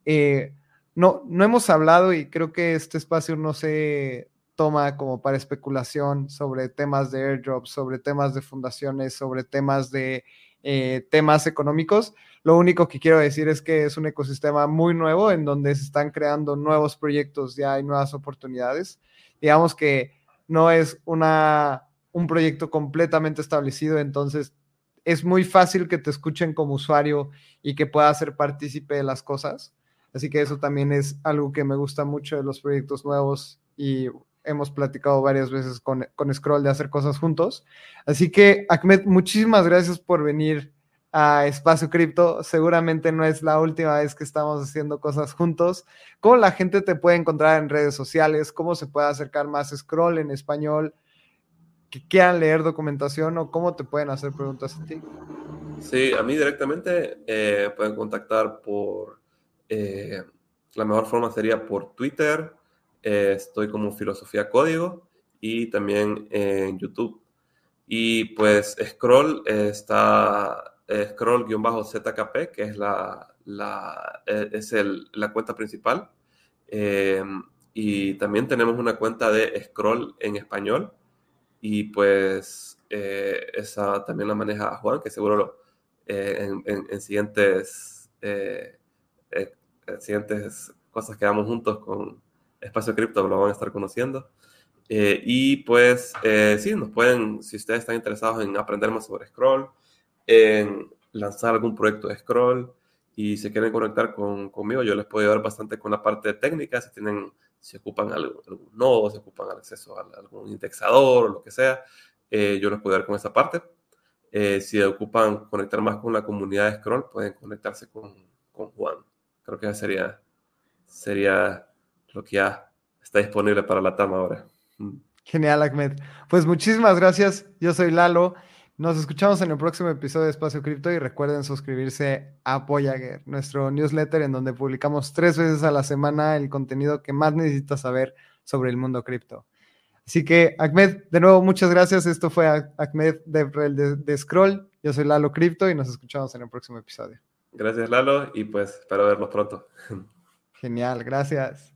Eh, no, no hemos hablado y creo que este espacio no se toma como para especulación sobre temas de airdrops, sobre temas de fundaciones, sobre temas de eh, temas económicos. Lo único que quiero decir es que es un ecosistema muy nuevo en donde se están creando nuevos proyectos, ya hay nuevas oportunidades. Digamos que no es una, un proyecto completamente establecido, entonces es muy fácil que te escuchen como usuario y que puedas ser partícipe de las cosas. Así que eso también es algo que me gusta mucho de los proyectos nuevos y hemos platicado varias veces con, con Scroll de hacer cosas juntos. Así que, Ahmed, muchísimas gracias por venir a Espacio Cripto. Seguramente no es la última vez que estamos haciendo cosas juntos. ¿Cómo la gente te puede encontrar en redes sociales? ¿Cómo se puede acercar más Scroll en español? Que quieran leer documentación o cómo te pueden hacer preguntas a ti? Sí, a mí directamente eh, pueden contactar por, eh, la mejor forma sería por Twitter, eh, estoy como Filosofía Código y también en YouTube. Y pues Scroll está Scroll-ZKP, que es la, es el, la cuenta principal. y también tenemos una cuenta de Scroll en español, y pues eh, esa también la maneja Juan, que seguro eh, en, siguientes, eh, siguientes cosas que hagamos juntos con Espacio Cripto lo van a estar conociendo. y pues sí, nos pueden, si ustedes están interesados en aprender más sobre Scroll, en lanzar algún proyecto de Scroll y se quieren conectar con, conmigo, yo les puedo ayudar bastante con la parte técnica, si tienen si ocupan algún, nodo, si ocupan acceso a algún indexador o lo que sea, eh, yo les puedo dar con esa parte. Eh, si ocupan conectar más con la comunidad de Scroll, pueden conectarse con, con Juan. Creo que sería, sería lo que ya está disponible para la TAM ahora. Mm. Genial, Ahmed. Pues muchísimas gracias. Yo soy Lalo. Nos escuchamos en el próximo episodio de Espacio Cripto y recuerden suscribirse a Voyager, nuestro newsletter en donde publicamos tres veces a la semana el contenido que más necesitas saber sobre el mundo cripto. Así que, Ahmed, de nuevo, muchas gracias. Esto fue Ahmed de, de, Scroll. Yo soy Lalo Cripto y nos escuchamos en el próximo episodio. Gracias, Lalo, y pues espero verlos pronto. Genial, gracias.